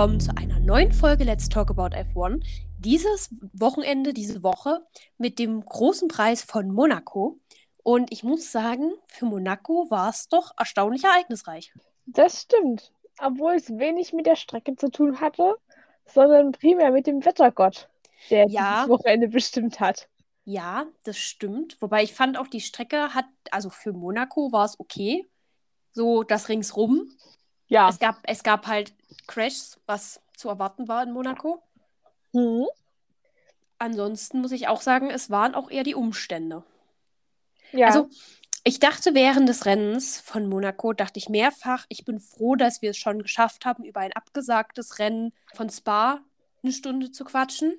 willkommen zu einer neuen Folge Let's Talk About F1. Dieses Wochenende, diese Woche mit dem großen Preis von Monaco. Und ich muss sagen, für Monaco war es doch erstaunlich ereignisreich. Das stimmt. Obwohl es wenig mit der Strecke zu tun hatte, sondern primär mit dem Wettergott, der Ja. dieses Wochenende bestimmt hat. Ja, das stimmt. Wobei ich fand auch, die Strecke hat, also für Monaco war es okay. So das ringsrum. Ja. Es gab, es gab halt Crashs, was zu erwarten war in Monaco. Mhm. Ansonsten muss ich auch sagen, es waren auch eher die Umstände. Ja. Also, ich dachte während des Rennens von Monaco, dachte ich mehrfach, ich bin froh, dass wir es schon geschafft haben, über ein abgesagtes Rennen von Spa eine Stunde zu quatschen.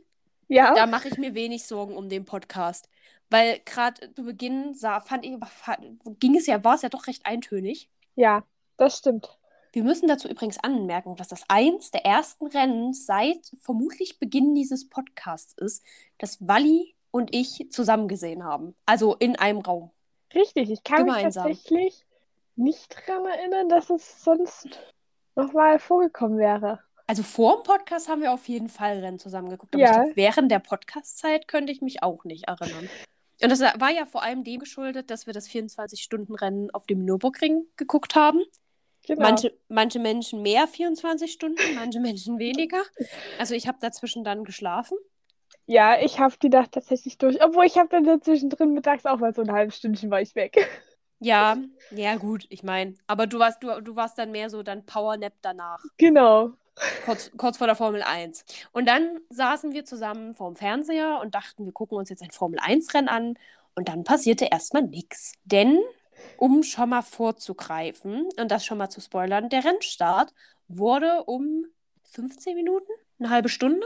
ja. Da mache ich mir wenig Sorgen um den Podcast. Weil gerade zu Beginn sah, fand ich, ging es ja, war es ja doch recht eintönig. ja, das stimmt. Wir müssen dazu übrigens anmerken, dass das eins der ersten Rennen seit vermutlich Beginn dieses Podcasts ist, dass Wally und ich zusammen gesehen haben. Also in einem Raum. Richtig. Ich kann Gemeinsam. mich tatsächlich nicht daran erinnern, dass es sonst nochmal vorgekommen wäre. Also vor dem Podcast haben wir auf jeden Fall Rennen zusammen geguckt. Aber Ja. ich glaub, während der Podcast-Zeit könnte ich mich auch nicht erinnern. Und das war ja vor allem dem geschuldet, dass wir das 24-Stunden-Rennen auf dem Nürburgring geguckt haben. Genau. Manche, manche Menschen mehr 24 Stunden, manche Menschen weniger. Also ich habe dazwischen dann geschlafen. Ja, ich habe die Nacht tatsächlich durch. Obwohl ich habe dann dazwischen drin mittags auch mal so ein halbes Stündchen war ich weg. Ja, ja gut, ich meine. Aber du warst, du, du warst dann mehr so dann Powernap danach. Genau. kurz, kurz vor der Formel 1. Und dann saßen wir zusammen vorm Fernseher und dachten, wir gucken uns jetzt ein Formel 1-Rennen an. Und dann passierte erstmal nichts. Denn, um schon mal vorzugreifen und das schon mal zu spoilern, der Rennstart wurde um 15 Minuten, eine halbe Stunde.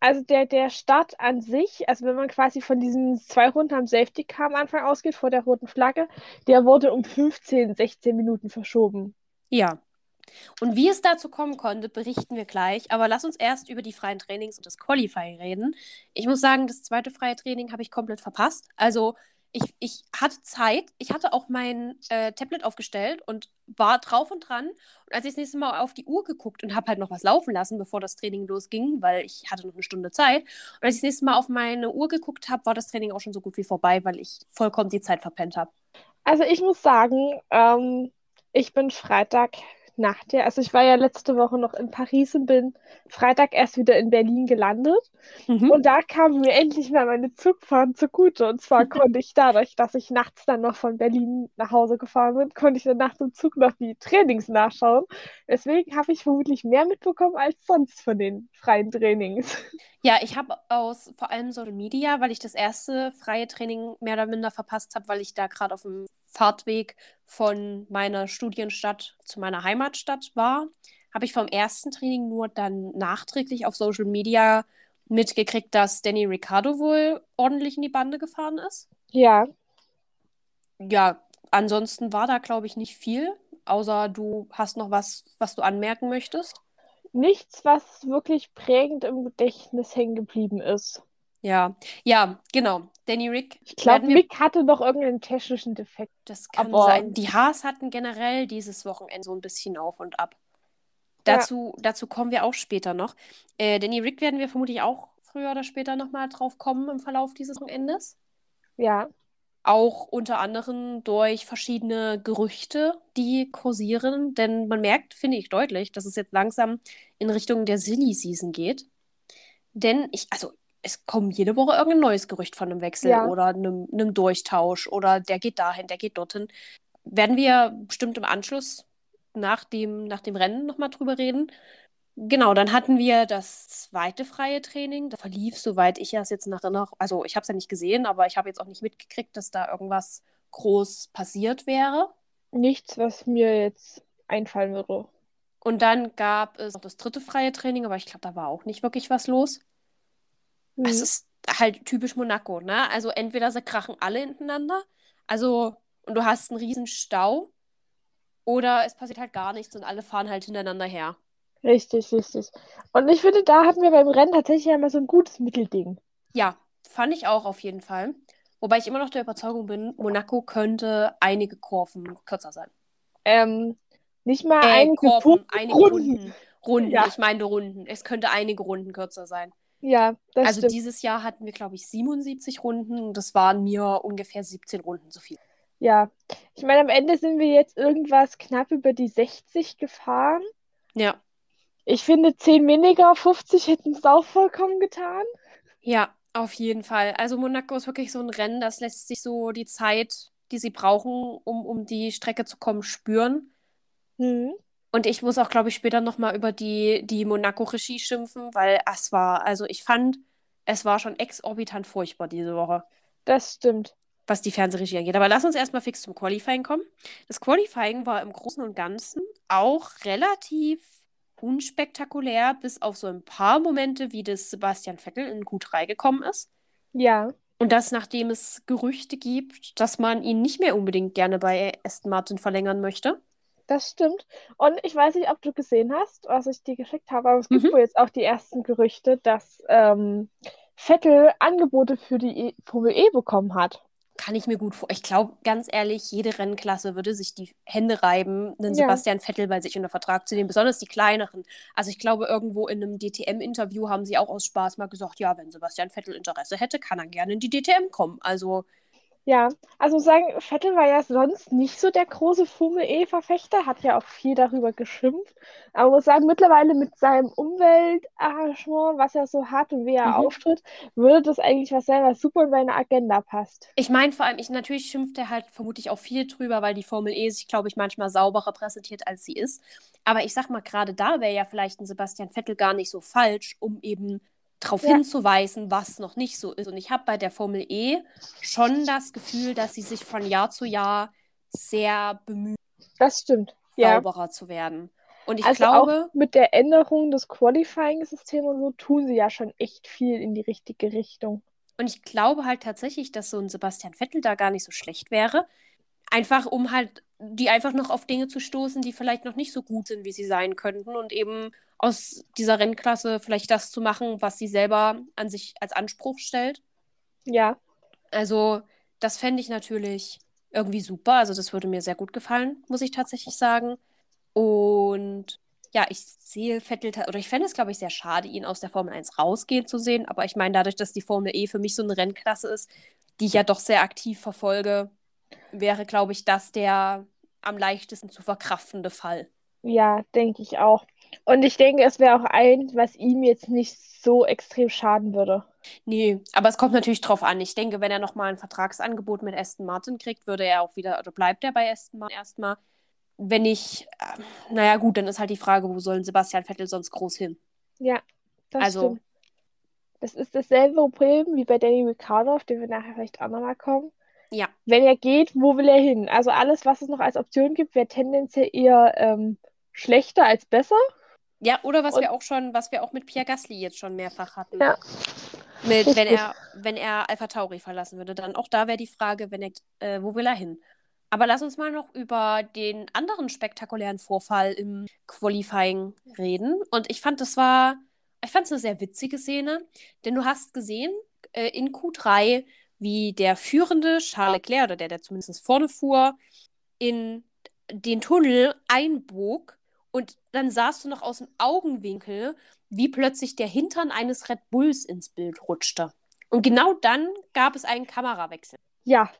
Also der, der Start an sich, also wenn man quasi von diesen zwei Runden am Safety Car am Anfang ausgeht, vor der roten Flagge, der wurde um 15, 16 Minuten verschoben. Ja. Und wie es dazu kommen konnte, berichten wir gleich. Aber lass uns erst über die freien Trainings und das Qualifying reden. Ich muss sagen, das zweite freie Training habe ich komplett verpasst. Also ich, ich hatte Zeit, ich hatte auch mein äh, Tablet aufgestellt und war drauf und dran. Und als ich das nächste Mal auf die Uhr geguckt und habe halt noch was laufen lassen, bevor das Training losging, weil ich hatte noch eine Stunde Zeit. Und als ich das nächste Mal auf meine Uhr geguckt habe, war das Training auch schon so gut wie vorbei, weil ich vollkommen die Zeit verpennt habe. Also ich muss sagen, ähm, ich bin Freitag nach der, also ich war ja letzte Woche noch in Paris und bin Freitag erst wieder in Berlin gelandet. Mhm. Und da kam mir endlich mal meine Zugfahrt zugute. Und zwar konnte ich dadurch, dass ich nachts dann noch von Berlin nach Hause gefahren bin, konnte ich dann nachts im Zug noch die Trainings nachschauen. Deswegen habe ich vermutlich mehr mitbekommen als sonst von den freien Trainings. Ja, ich habe aus vor allem Social Media, weil ich das erste freie Training mehr oder minder verpasst habe, weil ich da gerade auf dem Fahrtweg von meiner Studienstadt zu meiner Heimatstadt war, habe ich vom ersten Training nur dann nachträglich auf Social Media mitgekriegt, dass Danny Ricciardo wohl ordentlich in die Bande gefahren ist. Ja, Ja, ansonsten war da, glaube ich, nicht viel, außer du hast noch was, was du anmerken möchtest. nichts, was wirklich prägend im Gedächtnis hängen geblieben ist. Ja, ja, genau. Danny Rick Ich glaube, Mick hatte noch irgendeinen technischen Defekt. Das kann Aber- sein. Die Haas hatten generell dieses Wochenende so ein bisschen auf und ab. Dazu, dazu kommen wir auch später noch. Äh, Danny Rick werden wir vermutlich auch früher oder später nochmal drauf kommen im Verlauf dieses Wochenendes. Ja, Auch unter anderem durch verschiedene Gerüchte, die kursieren. Denn man merkt, finde ich deutlich, dass es jetzt langsam in Richtung der Silly Season geht. Denn ich, also es kommt jede Woche irgendein neues Gerücht von einem Wechsel Ja. oder einem, einem Durchtausch oder der geht dahin, der geht dorthin. Werden wir bestimmt im Anschluss nach dem, nach dem Rennen nochmal drüber reden. Genau, dann hatten wir das zweite freie Training. Das verlief, soweit ich es jetzt nach Erinnerung, also ich habe es ja nicht gesehen, aber ich habe jetzt auch nicht mitgekriegt, dass da irgendwas groß passiert wäre. nichts, was mir jetzt einfallen würde. Und dann gab es noch das dritte freie Training, aber ich glaube, da war auch nicht wirklich was los. Mhm. Es ist halt typisch Monaco, ne? Also entweder sie krachen alle hintereinander, also und du hast einen riesen Stau, oder es passiert halt gar nichts und alle fahren halt hintereinander her. Richtig, richtig. Und ich finde, da hatten wir beim Rennen tatsächlich einmal so ein gutes Mittelding. Ja, fand ich auch auf jeden Fall. Wobei ich immer noch der Überzeugung bin, Monaco könnte einige Kurven kürzer sein. Ähm, nicht mal Äh, einige Kurven, einige Runden. Runden. Runden, Ja. ich meine Runden. Es könnte einige Runden kürzer sein. Ja, das also stimmt. dieses Jahr hatten wir, glaube ich, 77 Runden und das waren mir ungefähr 17 Runden zu viel. Ja. Ich meine, am Ende sind wir jetzt irgendwas knapp über die 60 gefahren. Ja. Ich finde, 10 weniger, 50 hätten es auch vollkommen getan. Ja, auf jeden Fall. Also Monaco ist wirklich so ein Rennen, das lässt sich so die Zeit, die sie brauchen, um, um die Strecke zu kommen, spüren. Hm. Und ich muss auch, glaube ich, später nochmal über die, die Monaco-Regie schimpfen, weil es war, also ich fand, es war schon exorbitant furchtbar diese Woche, Das stimmt. was die Fernsehregie angeht. Aber lass uns erstmal fix zum Qualifying kommen. Das Qualifying war im Großen und Ganzen auch relativ unspektakulär, bis auf so ein paar Momente, wie das Sebastian Vettel in Q3 gekommen ist. Ja. Und das, nachdem es Gerüchte gibt, dass man ihn nicht mehr unbedingt gerne bei Aston Martin verlängern möchte. Das stimmt. Und ich weiß nicht, ob du gesehen hast, was ich dir geschickt habe, aber es gibt Mhm. wohl jetzt auch die ersten Gerüchte, dass ähm, Vettel Angebote für die e Formel E bekommen hat. Kann ich mir gut vor. Ich glaube, ganz ehrlich, jede Rennklasse würde sich die Hände reiben, einen Ja. Sebastian Vettel bei sich unter Vertrag zu nehmen, besonders die kleineren. Also ich glaube, irgendwo in einem DTM-Interview haben sie auch aus Spaß mal gesagt, ja, wenn Sebastian Vettel Interesse hätte, kann er gerne in die DTM kommen. Also Ja, also sagen, Vettel war ja sonst nicht so der große Formel E-Verfechter, hat ja auch viel darüber geschimpft. Aber muss sagen, mittlerweile mit seinem Umweltarrangement, was er so hat und wie er Mhm. auftritt, würde das eigentlich was sein, was super in seine Agenda passt. ich meine vor allem, ich, natürlich schimpft er halt vermutlich auch viel drüber, weil die Formel E sich, glaube ich, manchmal sauberer präsentiert, als sie ist. Aber ich sag mal, gerade da wäre ja vielleicht ein Sebastian Vettel gar nicht so falsch, um eben darauf Ja. hinzuweisen, was noch nicht so ist. Und ich habe bei der Formel E schon das Gefühl, dass sie sich von Jahr zu Jahr sehr bemühen, Das stimmt. Ja. sauberer zu werden. Und ich Also glaube, auch mit der Änderung des Qualifying-Systems und so tun sie ja schon echt viel in die richtige Richtung. Und ich glaube halt tatsächlich, dass so ein Sebastian Vettel da gar nicht so schlecht wäre. Einfach um halt die einfach noch auf Dinge zu stoßen, die vielleicht noch nicht so gut sind, wie sie sein könnten. Und eben aus dieser Rennklasse vielleicht das zu machen, was sie selber an sich als Anspruch stellt. Ja, Also, das fände ich natürlich irgendwie super. Also, das würde mir sehr gut gefallen, muss ich tatsächlich sagen. Und ja, ich sehe Vettel, oder ich fände es, glaube ich, sehr schade, ihn aus der Formel 1 rausgehen zu sehen. Aber ich meine, dadurch, dass die Formel E für mich so eine Rennklasse ist, die ich ja doch sehr aktiv verfolge, wäre, glaube ich, das der am leichtesten zu verkraftende Fall. ja, denke ich auch. Und ich denke, es wäre auch eins, was ihm jetzt nicht so extrem schaden würde. Nee, aber es kommt natürlich drauf an. Ich denke, wenn er nochmal ein Vertragsangebot mit Aston Martin kriegt, würde er auch wieder, oder bleibt er bei Aston Martin erstmal. Wenn nicht, äh, naja, gut, dann ist halt die Frage, wo soll ein Sebastian Vettel sonst groß hin? Ja, das Also- stimmt. Das ist dasselbe Problem wie bei Danny Ricciardo, auf den wir nachher vielleicht auch nochmal kommen. Ja, Wenn er geht, wo will er hin? Also alles, was es noch als Option gibt, wäre tendenziell eher ähm, schlechter als besser. Ja, oder was Und- wir auch schon, was wir auch mit Pierre Gasly jetzt schon mehrfach hatten. Ja. Mit, wenn er, wenn er Alpha Tauri verlassen würde, dann auch da wäre die Frage, wenn er, äh, wo will er hin? Aber lass uns mal noch über den anderen spektakulären Vorfall im Qualifying reden. Und ich fand, das war, ich fand es eine sehr witzige Szene, denn du hast gesehen äh, in Q3, wie der führende Charles Leclerc, oder der, der zumindest vorne fuhr, in den Tunnel einbog und dann sahst du noch aus dem Augenwinkel, wie plötzlich der Hintern eines Red Bulls ins Bild rutschte. Und genau dann gab es einen Kamerawechsel. Ja.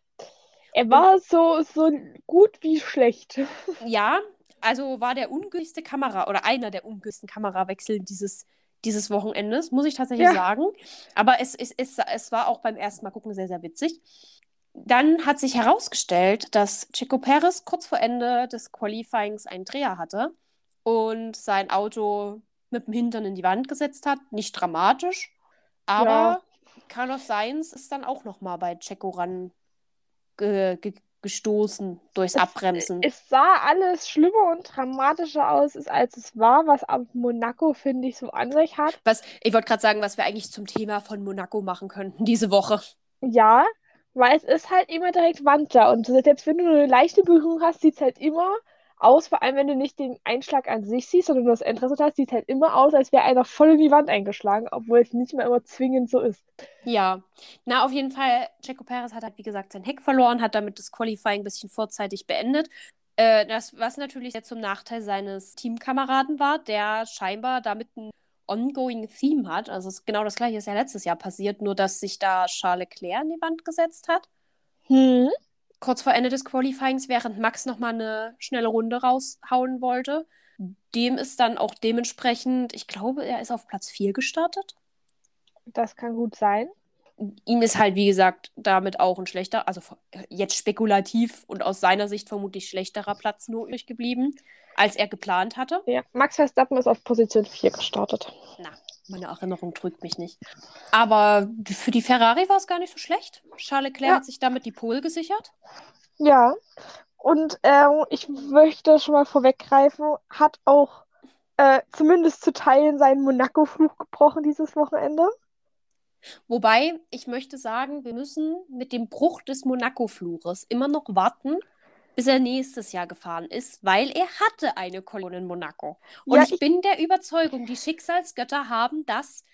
Er war so, so gut wie schlecht. Ja, also war der ungünstigste Kamera oder einer der ungünstigsten Kamerawechsel dieses, dieses Wochenendes, muss ich tatsächlich Ja. sagen. Aber es, es, es, es war auch beim ersten Mal gucken sehr, sehr witzig. Dann hat sich herausgestellt, dass Checo Perez kurz vor Ende des Qualifyings einen Dreher hatte und sein Auto mit dem Hintern in die Wand gesetzt hat. Nicht dramatisch, aber Ja. Carlos Sainz ist dann auch noch mal bei Checo ran ge ge gestoßen durchs Abbremsen. Es sah alles schlimmer und dramatischer aus, als es war, was ab Monaco, finde ich, so an sich hat. Was, ich wollte gerade sagen, was wir eigentlich zum Thema von Monaco machen könnten diese Woche. Ja, weil es ist halt immer direkt Wand da. Und selbst wenn du nur eine leichte Berührung hast, sieht es halt immer aus, vor allem wenn du nicht den Einschlag an sich siehst, sondern nur das Endresultat, sieht es halt immer aus, als wäre einer voll in die Wand eingeschlagen, obwohl es nicht mehr immer zwingend so ist. Ja, na auf jeden Fall, Checo Perez hat halt, wie gesagt, sein Heck verloren, hat damit das Qualifying ein bisschen vorzeitig beendet. Äh, das, was natürlich sehr zum Nachteil seines Teamkameraden war, der scheinbar damit ein ongoing Theme hat. Also es ist genau das gleiche ist ja letztes Jahr passiert, nur dass sich da Charles Leclerc in die Wand gesetzt hat. Hm. Kurz vor Ende des Qualifyings, während Max nochmal eine schnelle Runde raushauen wollte. Dem ist dann auch dementsprechend, ich glaube, er ist auf Platz 4 gestartet. Das kann gut sein. Ihm ist halt, wie gesagt, damit auch ein schlechter, also jetzt spekulativ und aus seiner Sicht vermutlich schlechterer Platz übrig geblieben, als er geplant hatte. Ja, Max Verstappen ist auf Position 4 gestartet. Na, meine Erinnerung trügt mich nicht. Aber für die Ferrari war es gar nicht so schlecht. Charles Leclerc Ja. hat sich damit die Pole gesichert. Ja, und ähm, ich möchte schon mal vorweggreifen, hat auch äh, zumindest zu Teilen seinen Monaco-Fluch gebrochen dieses Wochenende. Wobei, ich möchte sagen, wir müssen mit dem Bruch des Monaco-Flures immer noch warten, bis er nächstes Jahr gefahren ist, weil er hatte eine Kollision in Monaco. Und Ja, ich, ich- bin der Überzeugung, die Schicksalsgötter haben das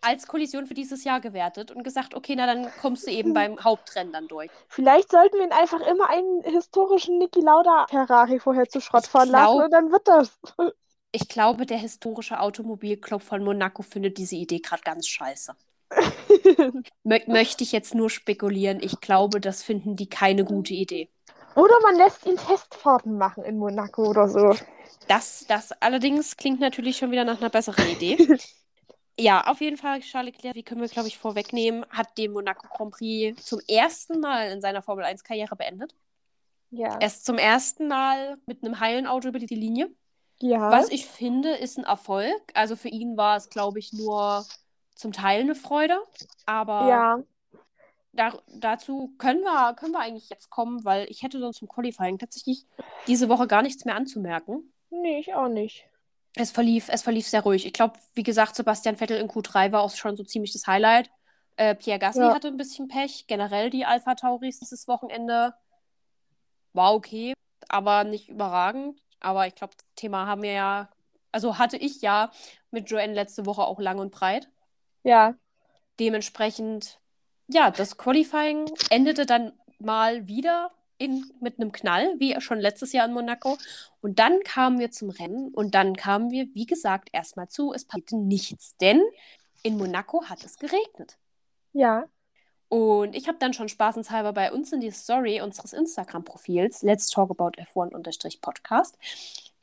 als Kollision für dieses Jahr gewertet und gesagt, okay, na dann kommst du eben beim Hauptrennen dann durch. Vielleicht sollten wir ihn einfach immer einen historischen Niki Lauda Ferrari vorher zu Schrott fahren lassen glaub- und dann wird das. Ich glaube, der historische Automobilclub von Monaco findet diese Idee gerade ganz scheiße. Mö möchte ich jetzt nur spekulieren. Ich glaube, das finden die keine gute Idee. Oder man lässt ihn Testfahrten machen in Monaco oder so. Das, das allerdings klingt natürlich schon wieder nach einer besseren Idee. ja, auf jeden Fall, Charles Leclerc, wie können wir, glaube ich, vorwegnehmen, hat den Monaco Grand Prix zum ersten Mal in seiner Formel 1-Karriere beendet. Ja. Er ist zum ersten Mal mit einem heilen Auto über die Linie. ja. Was ich finde, ist ein Erfolg. Also für ihn war es, glaube ich, nur zum Teil eine Freude. Aber ja. Da, dazu können wir, können wir eigentlich jetzt kommen, weil ich hätte sonst zum Qualifying tatsächlich diese Woche gar nichts mehr anzumerken. Nee, ich auch nicht. Es verlief, es verlief sehr ruhig. Ich glaube, wie gesagt, Sebastian Vettel in Q3 war auch schon so ziemlich das Highlight. Äh, Pierre Gasly Ja. hatte ein bisschen Pech. Generell die Alpha Tauris dieses Wochenende war okay, aber nicht überragend. Aber ich glaube, das Thema haben wir ja, also hatte ich ja mit Joanne letzte Woche auch lang und breit. Ja. Dementsprechend, ja, das Qualifying endete dann mal wieder in, mit einem Knall, wie schon letztes Jahr in Monaco. Und dann kamen wir zum Rennen und dann kamen wir, wie gesagt, erstmal zu. Es passierte nichts, denn in Monaco hat es geregnet. Ja. Und ich habe dann schon spaßenshalber bei uns in die Story unseres Instagram-Profils, Let's Talk About F1-Podcast,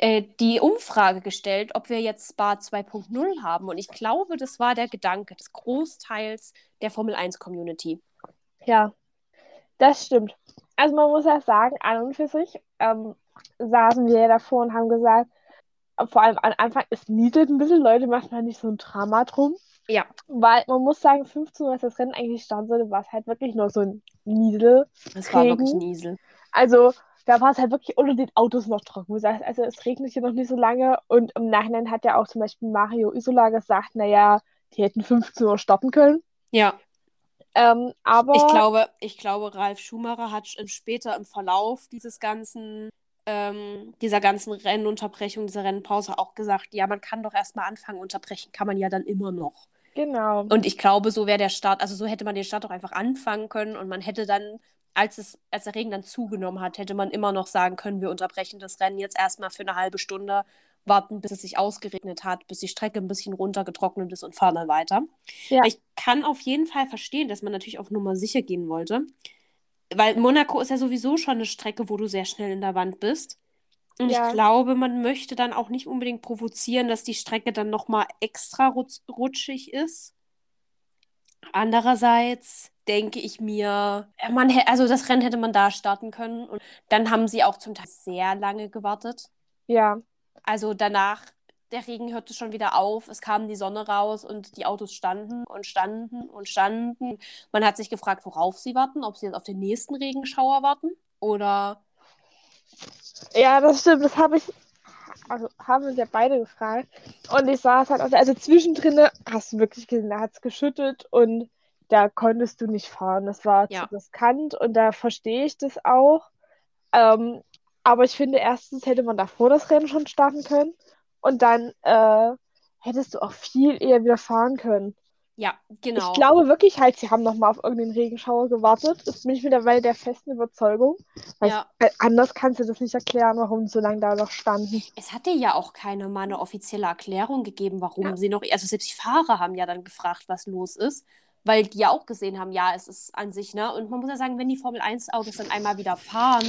äh, die Umfrage gestellt, ob wir jetzt Spa 2.0 haben. Und ich glaube, das war der Gedanke des Großteils der Formel 1-Community. Ja. Das stimmt. Also man muss ja sagen, an und für sich ähm, saßen wir ja davor und haben gesagt, vor allem am Anfang, es nieselt ein bisschen, Leute, macht mal nicht so ein Drama drum. Ja. Weil man muss sagen, 15 Uhr, als das Rennen eigentlich starten sollte, war es halt wirklich nur so ein Niesel. Es war wirklich ein Isel. Also da war es halt wirklich unter den Autos noch trocken. Das heißt, Also es regnet hier noch nicht so lange und im Nachhinein hat ja auch zum Beispiel Mario Isola gesagt, naja, die hätten 15 Uhr starten können. Ja, Ähm, aber ich glaube, ich glaube, Ralf Schumacher hat später im Verlauf dieses ganzen, ähm, dieser ganzen Rennunterbrechung, dieser Rennpause auch gesagt, ja, man kann doch erstmal anfangen, unterbrechen kann man ja dann immer noch. genau. Und ich glaube, so wäre der Start, also so hätte man den Start auch einfach anfangen können und man hätte dann, als es, als der Regen dann zugenommen hat, hätte man immer noch sagen können, wir unterbrechen das Rennen jetzt erstmal für eine halbe Stunde, warten, bis es sich ausgeregnet hat, bis die Strecke ein bisschen runtergetrocknet ist und fahren dann weiter. Ja. Ich kann auf jeden Fall verstehen, dass man natürlich auf Nummer sicher gehen wollte. Weil Monaco ist ja sowieso schon eine Strecke, wo du sehr schnell in der Wand bist. Und Ja. ich glaube, man möchte dann auch nicht unbedingt provozieren, dass die Strecke dann nochmal extra rutsch rutschig ist. Andererseits denke ich mir, ja, man, also das Rennen hätte man da starten können. Und dann haben sie auch zum Teil sehr lange gewartet. Ja, Also danach, der Regen hörte schon wieder auf, es kam die Sonne raus und die Autos standen und standen und standen. Man hat sich gefragt, worauf sie warten, ob sie jetzt auf den nächsten Regenschauer warten oder ja, das stimmt. Das habe ich, also haben uns ja beide gefragt. Und ich saß halt, also, also zwischendrin hast du wirklich gesehen, da hat es geschüttet und da konntest du nicht fahren. Das war Ja. zu riskant und da verstehe ich das auch. Ähm, aber ich finde, erstens hätte man davor das Rennen schon starten können und dann äh, hättest du auch viel eher wieder fahren können. Ja, genau. Ich glaube wirklich halt, sie haben nochmal auf irgendeinen Regenschauer gewartet. Das bin ich mittlerweile der festen Überzeugung. Weil Ja. weil anders kannst du das nicht erklären, warum sie so lange da noch standen. Es hatte ja auch keine mal eine offizielle Erklärung gegeben, warum Ja. sie noch. Also selbst die Fahrer haben ja dann gefragt, was los ist, weil die ja auch gesehen haben, ja, es ist an sich, ne? Und man muss ja sagen, wenn die Formel 1-Autos dann einmal wieder fahren,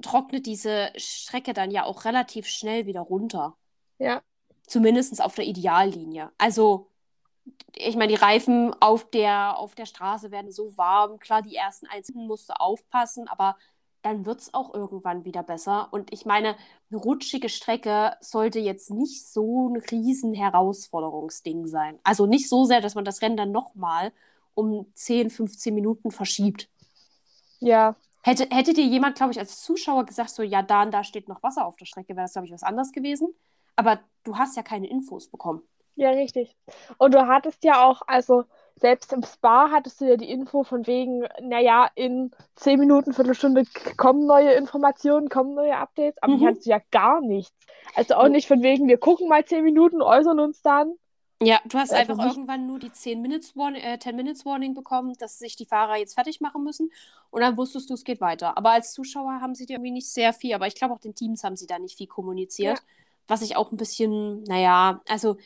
trocknet diese Strecke dann ja auch relativ schnell wieder runter. Ja. Zumindest auf der Ideallinie. Also, ich meine, die Reifen auf der, auf der Straße werden so warm. Klar, die ersten Einzelnen musst du aufpassen, aber dann wird es auch irgendwann wieder besser. Und ich meine, eine rutschige Strecke sollte jetzt nicht so ein riesen Herausforderungsding sein. Also nicht so sehr, dass man das Rennen dann nochmal um 10, 15 Minuten verschiebt. Ja. Hätte, hätte dir jemand, glaube ich, als Zuschauer gesagt, so, ja, da und da steht noch Wasser auf der Strecke, wäre das, glaube ich, was anderes gewesen. Aber du hast ja keine Infos bekommen. Ja, richtig. Und du hattest ja auch, also selbst im Spa hattest du ja die Info von wegen, naja, in 10 Minuten, Viertelstunde kommen neue Informationen, kommen neue Updates, aber die Mhm. hattest du ja gar nichts. Also auch Ja. nicht von wegen, wir gucken mal 10 Minuten, äußern uns dann. Ja, du hast Also einfach nicht- irgendwann nur die 10 Minutes Warning, äh, 10 Minutes Warning bekommen, dass sich die Fahrer jetzt fertig machen müssen. Und dann wusstest du, es geht weiter. Aber als Zuschauer haben sie dir irgendwie nicht sehr viel, aber ich glaube auch den Teams haben sie da nicht viel kommuniziert. Was ich auch ein bisschen, naja, also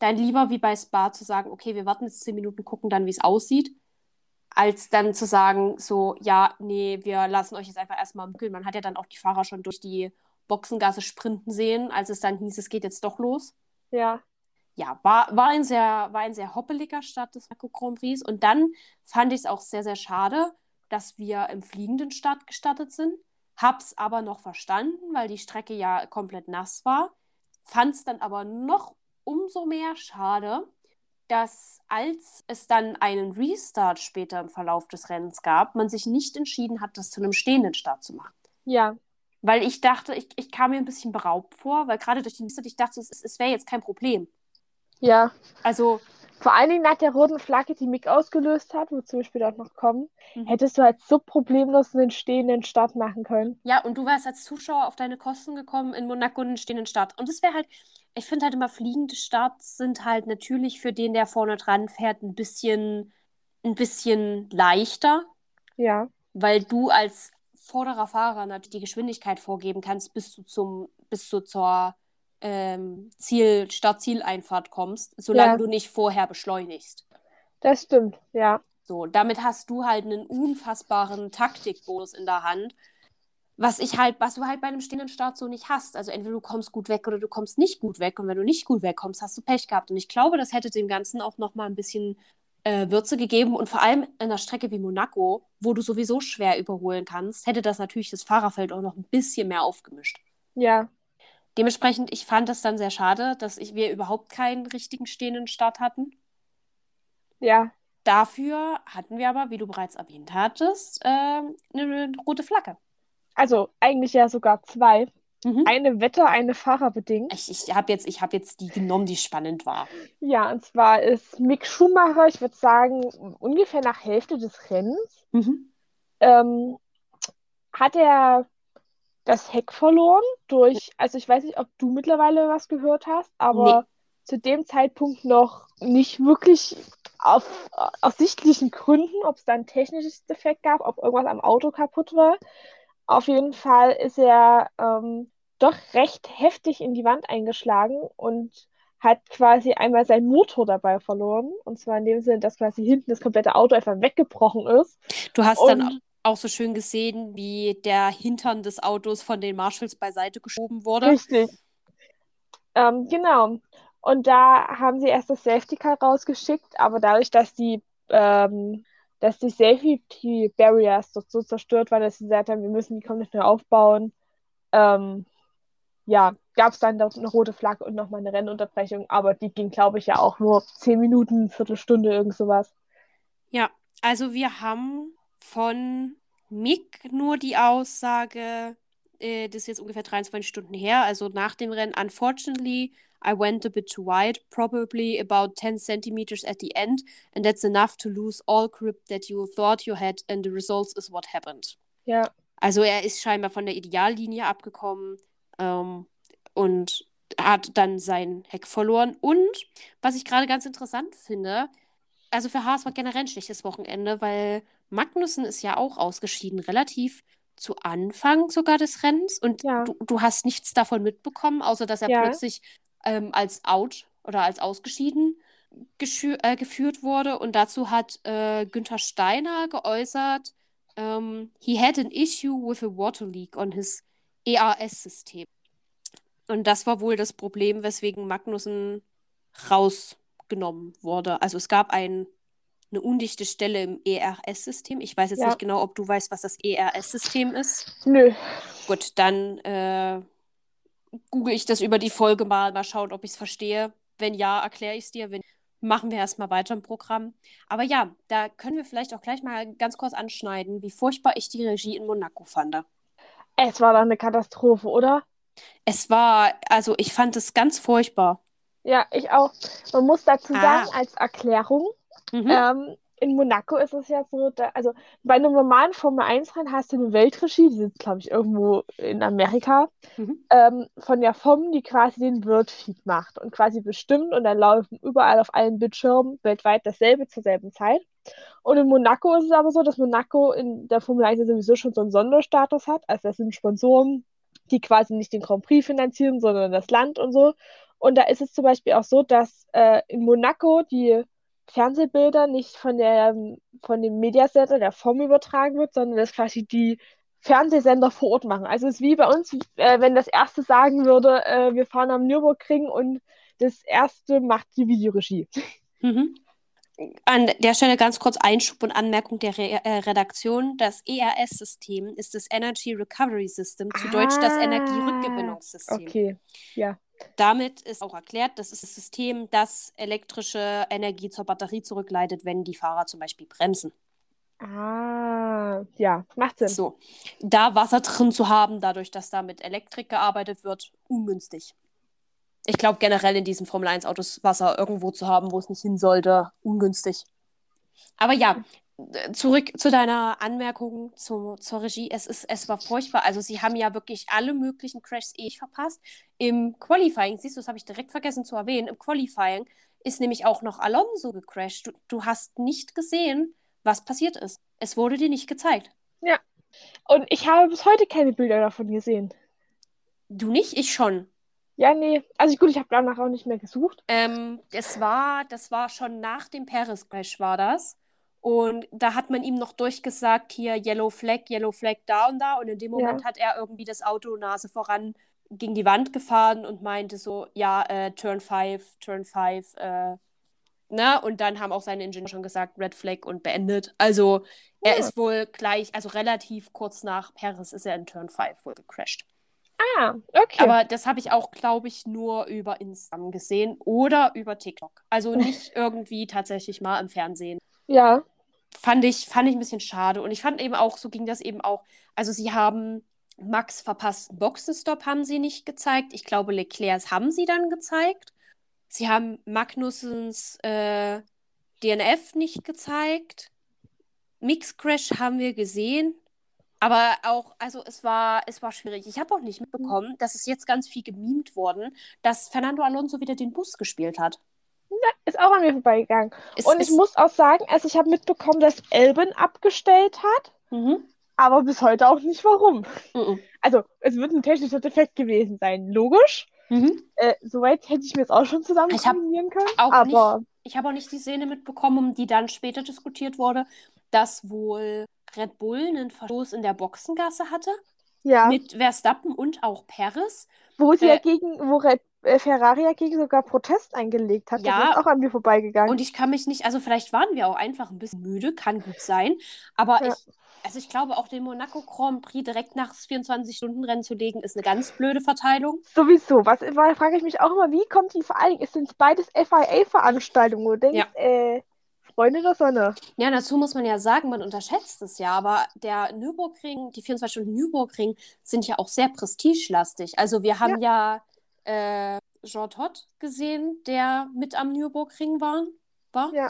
dann lieber wie bei Spa zu sagen, okay, wir warten jetzt 10 Minuten, gucken dann, wie es aussieht, als dann zu sagen, so, ja, nee, wir lassen euch jetzt einfach erstmal mückeln. Man hat ja dann auch die Fahrer schon durch die Boxengasse sprinten sehen, als es dann hieß, es geht jetzt doch los Ja. ja, war, war, ein sehr, war ein sehr hoppeliger Start des Monaco Grand Prix. Und dann fand ich es auch sehr, sehr schade, dass wir im fliegenden Start gestartet sind. Hab's aber noch verstanden, weil die Strecke ja komplett nass war. Fand's dann aber noch umso mehr schade, dass als es dann einen Restart später im Verlauf des Rennens gab, man sich nicht entschieden hat, das zu einem stehenden Start zu machen. Ja. Weil ich dachte, ich, ich kam mir ein bisschen beraubt vor, weil gerade durch den Restart, ich dachte, es, es wäre jetzt kein Problem. Ja. Also, Vor allen Dingen nach der roten Flagge, die Mick ausgelöst hat, wozu wir später noch kommen, Mhm. hättest du halt so problemlos einen stehenden Start machen können. Ja, und du wärst als Zuschauer auf deine Kosten gekommen in Monaco einen stehenden Start. Und das wäre halt, ich finde halt immer, fliegende Starts sind halt natürlich für den, der vorne dran fährt, ein bisschen, ein bisschen leichter, Ja. weil du als vorderer Fahrer natürlich die Geschwindigkeit vorgeben kannst, bis du zum, bis du zur ähm, Ziel, Start-Zieleinfahrt kommst, solange Ja. du nicht vorher beschleunigst. Das stimmt, ja. So, damit hast du halt einen unfassbaren Taktikbonus in der Hand, was ich halt, was du halt bei einem stehenden Start so nicht hast. Also entweder du kommst gut weg oder du kommst nicht gut weg. Und wenn du nicht gut wegkommst, hast du Pech gehabt. Und ich glaube, das hätte dem Ganzen auch noch mal ein bisschen äh, Würze gegeben. Und vor allem in einer Strecke wie Monaco, wo du sowieso schwer überholen kannst, hätte das natürlich das Fahrerfeld auch noch ein bisschen mehr aufgemischt. Ja. Dementsprechend, ich fand es dann sehr schade, dass ich, wir überhaupt keinen richtigen stehenden Start hatten. Ja. Dafür hatten wir aber, wie du bereits erwähnt hattest, ähm, eine rote Flagge. Also eigentlich ja sogar zwei. Mhm. Eine Wetter, eine fahrerbedingt. Ich, ich habe jetzt, ich hab jetzt die genommen, die spannend war. Ja, und zwar ist Mick Schumacher, ich würde sagen, ungefähr nach Hälfte des Rennens, Mhm. ähm, hat er das Heck verloren durch, also ich weiß nicht, ob du mittlerweile was gehört hast, aber Nee. zu dem Zeitpunkt noch nicht wirklich auf ersichtlichen Gründen, ob es da ein technisches Defekt gab, ob irgendwas am Auto kaputt war. Auf jeden Fall ist er ähm, doch recht heftig in die Wand eingeschlagen und hat quasi einmal seinen Motor dabei verloren. Und zwar in dem Sinne, dass quasi hinten das komplette Auto einfach weggebrochen ist. Du hast dann Und auch so schön gesehen, wie der Hintern des Autos von den Marshalls beiseite geschoben wurde. richtig. Ähm, genau. Und da haben sie erst das Safety Car rausgeschickt, aber dadurch, dass die, ähm, dass die Safety Barriers dort so zerstört waren, dass sie gesagt haben, wir müssen die komplett neu aufbauen, ähm, ja, gab es dann dort eine rote Flagge und nochmal eine Rennunterbrechung, aber die ging, glaube ich, ja auch nur 10 Minuten, Viertelstunde, irgend sowas. Ja, also wir haben von Mick nur die Aussage, äh, das ist jetzt ungefähr 23 Stunden her, also nach dem Rennen, unfortunately, I went a bit too wide, probably about 10 centimeters at the end, and that's enough to lose all grip that you thought you had, and the results is what happened. Ja, Also er ist scheinbar von der Ideallinie abgekommen ähm, und hat dann sein Heck verloren. Und was ich gerade ganz interessant finde, also für Haas war generell ein schlechtes Wochenende, weil Magnussen ist ja auch ausgeschieden, relativ zu Anfang sogar des Rennens. Und Ja. du, du hast nichts davon mitbekommen, außer dass er Ja. plötzlich ähm, als out oder als ausgeschieden äh, geführt wurde. Und dazu hat äh, Günther Steiner geäußert, ähm, he had an issue with a water leak on his ERS-System. Und das war wohl das Problem, weswegen Magnussen rausgenommen wurde. Also es gab ein, eine undichte Stelle im ERS-System. Ich weiß jetzt Ja. nicht genau, ob du weißt, was das ERS-System ist. Nö. Gut, dann äh, google ich das über die Folge mal, mal schauen, ob ich es verstehe. Wenn ja, erkläre ich es dir. Wenn machen wir erstmal weiter im Programm. Aber ja, da können wir vielleicht auch gleich mal ganz kurz anschneiden, wie furchtbar ich die Regie in Monaco fand. Es war doch eine Katastrophe, oder? Es war, also ich fand es ganz furchtbar. Ja, ich auch. Man muss dazu Ah. sagen, als Erklärung, Mhm. ähm, in Monaco ist es ja so, da, also bei einem normalen Formel-1-Rennen hast du eine Weltregie, die sitzt, glaube ich, irgendwo in Amerika, Mhm. ähm, von der FOM, die quasi den Wordfeed macht und quasi bestimmt und dann laufen überall auf allen Bildschirmen weltweit dasselbe zur selben Zeit. Und in Monaco ist es aber so, dass Monaco in der Formel 1 ja sowieso schon so einen Sonderstatus hat. Also das sind Sponsoren, die quasi nicht den Grand Prix finanzieren, sondern das Land und so. Und da ist es zum Beispiel auch so, dass äh, in Monaco die Fernsehbilder nicht von der, von dem Mediacenter der FOM übertragen wird, sondern dass quasi die Fernsehsender vor Ort machen. Also es ist wie bei uns, äh, wenn das erste sagen würde, äh, wir fahren am Nürburgring und das erste macht die Videoregie. Mhm. An der Stelle ganz kurz Einschub und Anmerkung der Re äh, Redaktion. Das ERS-System ist das Energy Recovery System, zu Deutsch das Ah, Energierückgewinnungssystem. Okay, ja. Damit ist auch erklärt, das ist das System, das elektrische Energie zur Batterie zurückleitet, wenn die Fahrer zum Beispiel bremsen. Ah, ja, macht Sinn. So, da Wasser drin zu haben, dadurch, dass da mit Elektrik gearbeitet wird, ungünstig. Ich glaube generell in diesen Formel 1 Autos Wasser irgendwo zu haben, wo es nicht hin sollte, ungünstig. Aber ja, zurück zu deiner Anmerkung zu, zur Regie. Es, ist, es war furchtbar. Also sie haben ja wirklich alle möglichen Crashs eh verpasst. Im Qualifying, siehst du, das habe ich direkt vergessen zu erwähnen, im Qualifying ist nämlich auch noch Alonso gecrashed. Du, du hast nicht gesehen, was passiert ist. Es wurde dir nicht gezeigt. Und ich habe bis heute keine Bilder davon gesehen. Du nicht, ich schon. Ja, nee. Also gut, ich habe danach auch nicht mehr gesucht. Ähm, es war, das war schon nach dem Paris-Crash war das. Und da hat man ihm noch durchgesagt, hier Yellow Flag, Yellow Flag da und da. Und in dem Ja. Moment hat er irgendwie das Auto Nase voran gegen die Wand gefahren und meinte so, ja, äh, Turn 5, Turn 5, äh, ne? Und dann haben auch seine Ingenieure schon gesagt, Red Flag und beendet. Also er Ja. ist wohl gleich, also relativ kurz nach Paris ist er in Turn 5 wohl gecrashed. Ah, okay. Aber das habe ich auch, glaube ich, nur über Instagram gesehen oder über TikTok. Also nicht irgendwie tatsächlich mal im Fernsehen. Ja, Fand ich, fand ich ein bisschen schade. Und ich fand eben auch, so ging das eben auch. Also sie haben Max verpassten Boxenstopp haben sie nicht gezeigt. Ich glaube, Leclercs haben sie dann gezeigt. Sie haben Magnussens äh, DNF nicht gezeigt. Mix Crash haben wir gesehen. Aber auch, also es war, es war schwierig. Ich habe auch nicht mitbekommen, dass es jetzt ganz viel gemimt worden, dass Fernando Alonso wieder den Bus gespielt hat. Ist auch an mir vorbeigegangen. Es Und ich muss auch sagen, also ich habe mitbekommen, dass Elben abgestellt hat, Mhm. aber bis heute auch nicht warum. Mhm. Also, es wird ein technischer Defekt gewesen sein, logisch. Mhm. Äh, soweit hätte ich mir es auch schon zusammen Ich kombinieren können. aber Ich habe auch nicht die Szene mitbekommen, um die dann später diskutiert wurde, dass wohl Red Bull einen Verstoß in der Boxengasse hatte ja, mit Verstappen und auch Perez. wo sie äh, ja gegen, wo Red, Ferrari ja gegen sogar Protest eingelegt hat, Ja. das ist auch an mir vorbeigegangen. Und ich kann mich nicht, also vielleicht waren wir auch einfach ein bisschen müde, kann gut sein. Aber Ja. ich, also ich glaube, auch den Monaco Grand Prix direkt nach 24-Stunden-Rennen zu legen, ist eine ganz blöde Verteilung. Sowieso. Was weil, frage ich mich auch immer, wie kommt die vor allen Dingen, ist denn beides FIA-Veranstaltungen, wo du denkst, Ja. äh, Freunde der Sonne. Ja, dazu muss man ja sagen, man unterschätzt es ja, aber der Nürburgring, die 24 Stunden Nürburgring sind ja auch sehr prestigelastig. Also wir haben ja, äh, Jean Todt gesehen, der mit am Nürburgring war. war. Ja.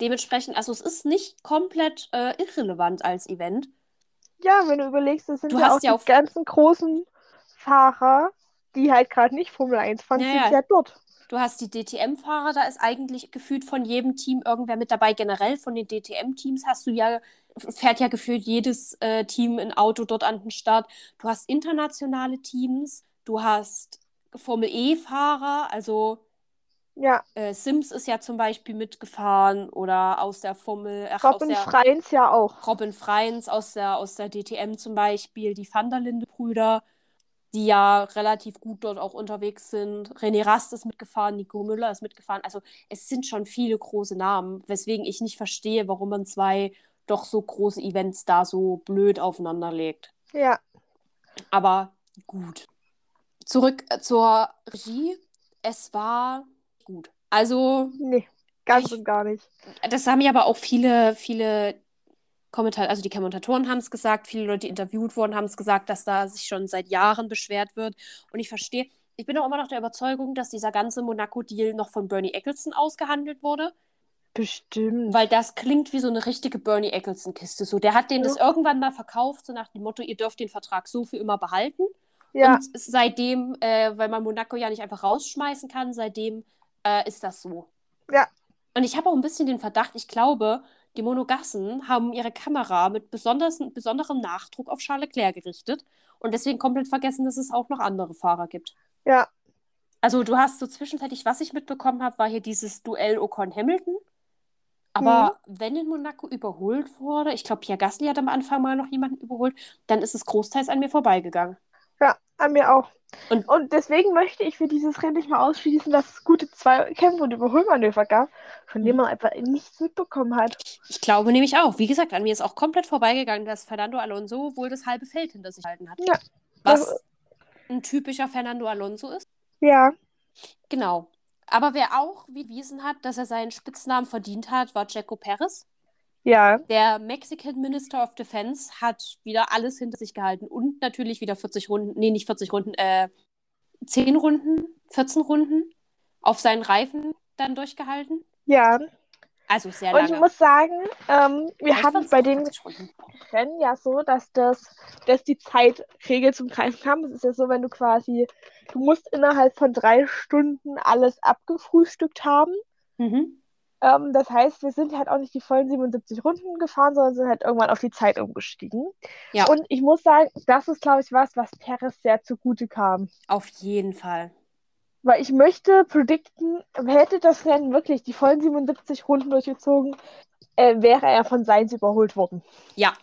Dementsprechend, also es ist nicht komplett äh, irrelevant als Event. Ja, wenn du überlegst, das sind Du ja auch ja die auf- ganzen großen Fahrer die halt gerade nicht Formel 1 fahren, Ja, sind ja. ja dort. Du hast die DTM-Fahrer, da ist eigentlich gefühlt von jedem Team irgendwer mit dabei. Generell von den DTM-Teams hast du ja, fährt ja gefühlt jedes äh, Team ein Auto dort an den Start. Du hast internationale Teams, du hast Formel E-Fahrer, also Ja, äh, Sims ist ja zum Beispiel mitgefahren oder aus der Formel, ach, Robin der Freins ja auch. Robin Freins aus der, aus der DTM zum Beispiel, die Van der Linde-Brüder, die ja relativ gut dort auch unterwegs sind. René Rast ist mitgefahren, Nico Müller ist mitgefahren. Also es sind schon viele große Namen, weswegen ich nicht verstehe, warum man zwei doch so große Events da so blöd aufeinander legt. Ja, Aber gut. Zurück äh, zur Regie. Es war gut. Also nee, ganz Ich- und gar nicht. das haben ja aber auch viele, viele Kommentatoren, also die Kommentatoren haben es gesagt, viele Leute, die interviewt wurden, haben es gesagt, dass da sich schon seit Jahren beschwert wird. Und ich verstehe, ich bin auch immer noch der Überzeugung, dass dieser ganze Monaco-Deal noch von Bernie Eccleston ausgehandelt wurde, Bestimmt. weil das klingt wie so eine richtige Bernie Eccleston-Kiste. So, der hat denen Ja. das irgendwann mal verkauft, so nach dem Motto, ihr dürft den Vertrag so für immer behalten. Ja, Und seitdem, äh, weil man Monaco ja nicht einfach rausschmeißen kann, seitdem äh, ist das so. Ja. Und ich habe auch ein bisschen den Verdacht, ich glaube, die Monogassen haben ihre Kamera mit besonders, besonderem Nachdruck auf Charles Leclerc gerichtet und deswegen komplett vergessen, dass es auch noch andere Fahrer gibt. ja, Also du hast so zwischenzeitlich, was ich mitbekommen habe, war hier dieses Duell Ocon-Hamilton. Aber wenn in Monaco überholt wurde, ich glaube, Pierre Gasly hat am Anfang mal noch jemanden überholt, dann ist es großteils an mir vorbeigegangen. Ja, an mir auch. Und- Und, deswegen möchte ich für dieses Rennen nicht mal ausschließen, dass es gute Zweikämpfe und Überholmanöver gab, von denen man einfach nichts mitbekommen hat. Ich glaube nämlich auch. Wie gesagt, an mir ist auch komplett vorbeigegangen, dass Fernando Alonso wohl das halbe Feld hinter sich halten hat. Ja. Was ein typischer Fernando Alonso ist. Ja, Genau. Aber wer auch bewiesen hat, dass er seinen Spitznamen verdient hat, war Checo Perez. Ja, Der Mexican Minister of Defense hat wieder alles hinter sich gehalten und natürlich wieder 40 Runden, nee, nicht 40 Runden, äh, 10 Runden, 14 Runden auf seinen Reifen dann durchgehalten. ja. Also sehr Und ich lange. muss sagen, ähm, wir hatten waren's bei den 40 Runden. Rennen ja so, dass das, dass die Zeitregel zum Greifen kam. Es ist ja so, wenn du quasi, du musst innerhalb von drei Stunden alles abgefrühstückt haben. Mhm. Ähm, das heißt, wir sind halt auch nicht die vollen 77 Runden gefahren, sondern sind halt irgendwann auf die Zeit umgestiegen. Ja. Und ich muss sagen, das ist, glaube ich, was, was Perez sehr zugute kam. Auf jeden Fall. Weil ich möchte predikten, hätte das Rennen wirklich die vollen 77 Runden durchgezogen, äh, wäre er von Sainz überholt worden. Ja,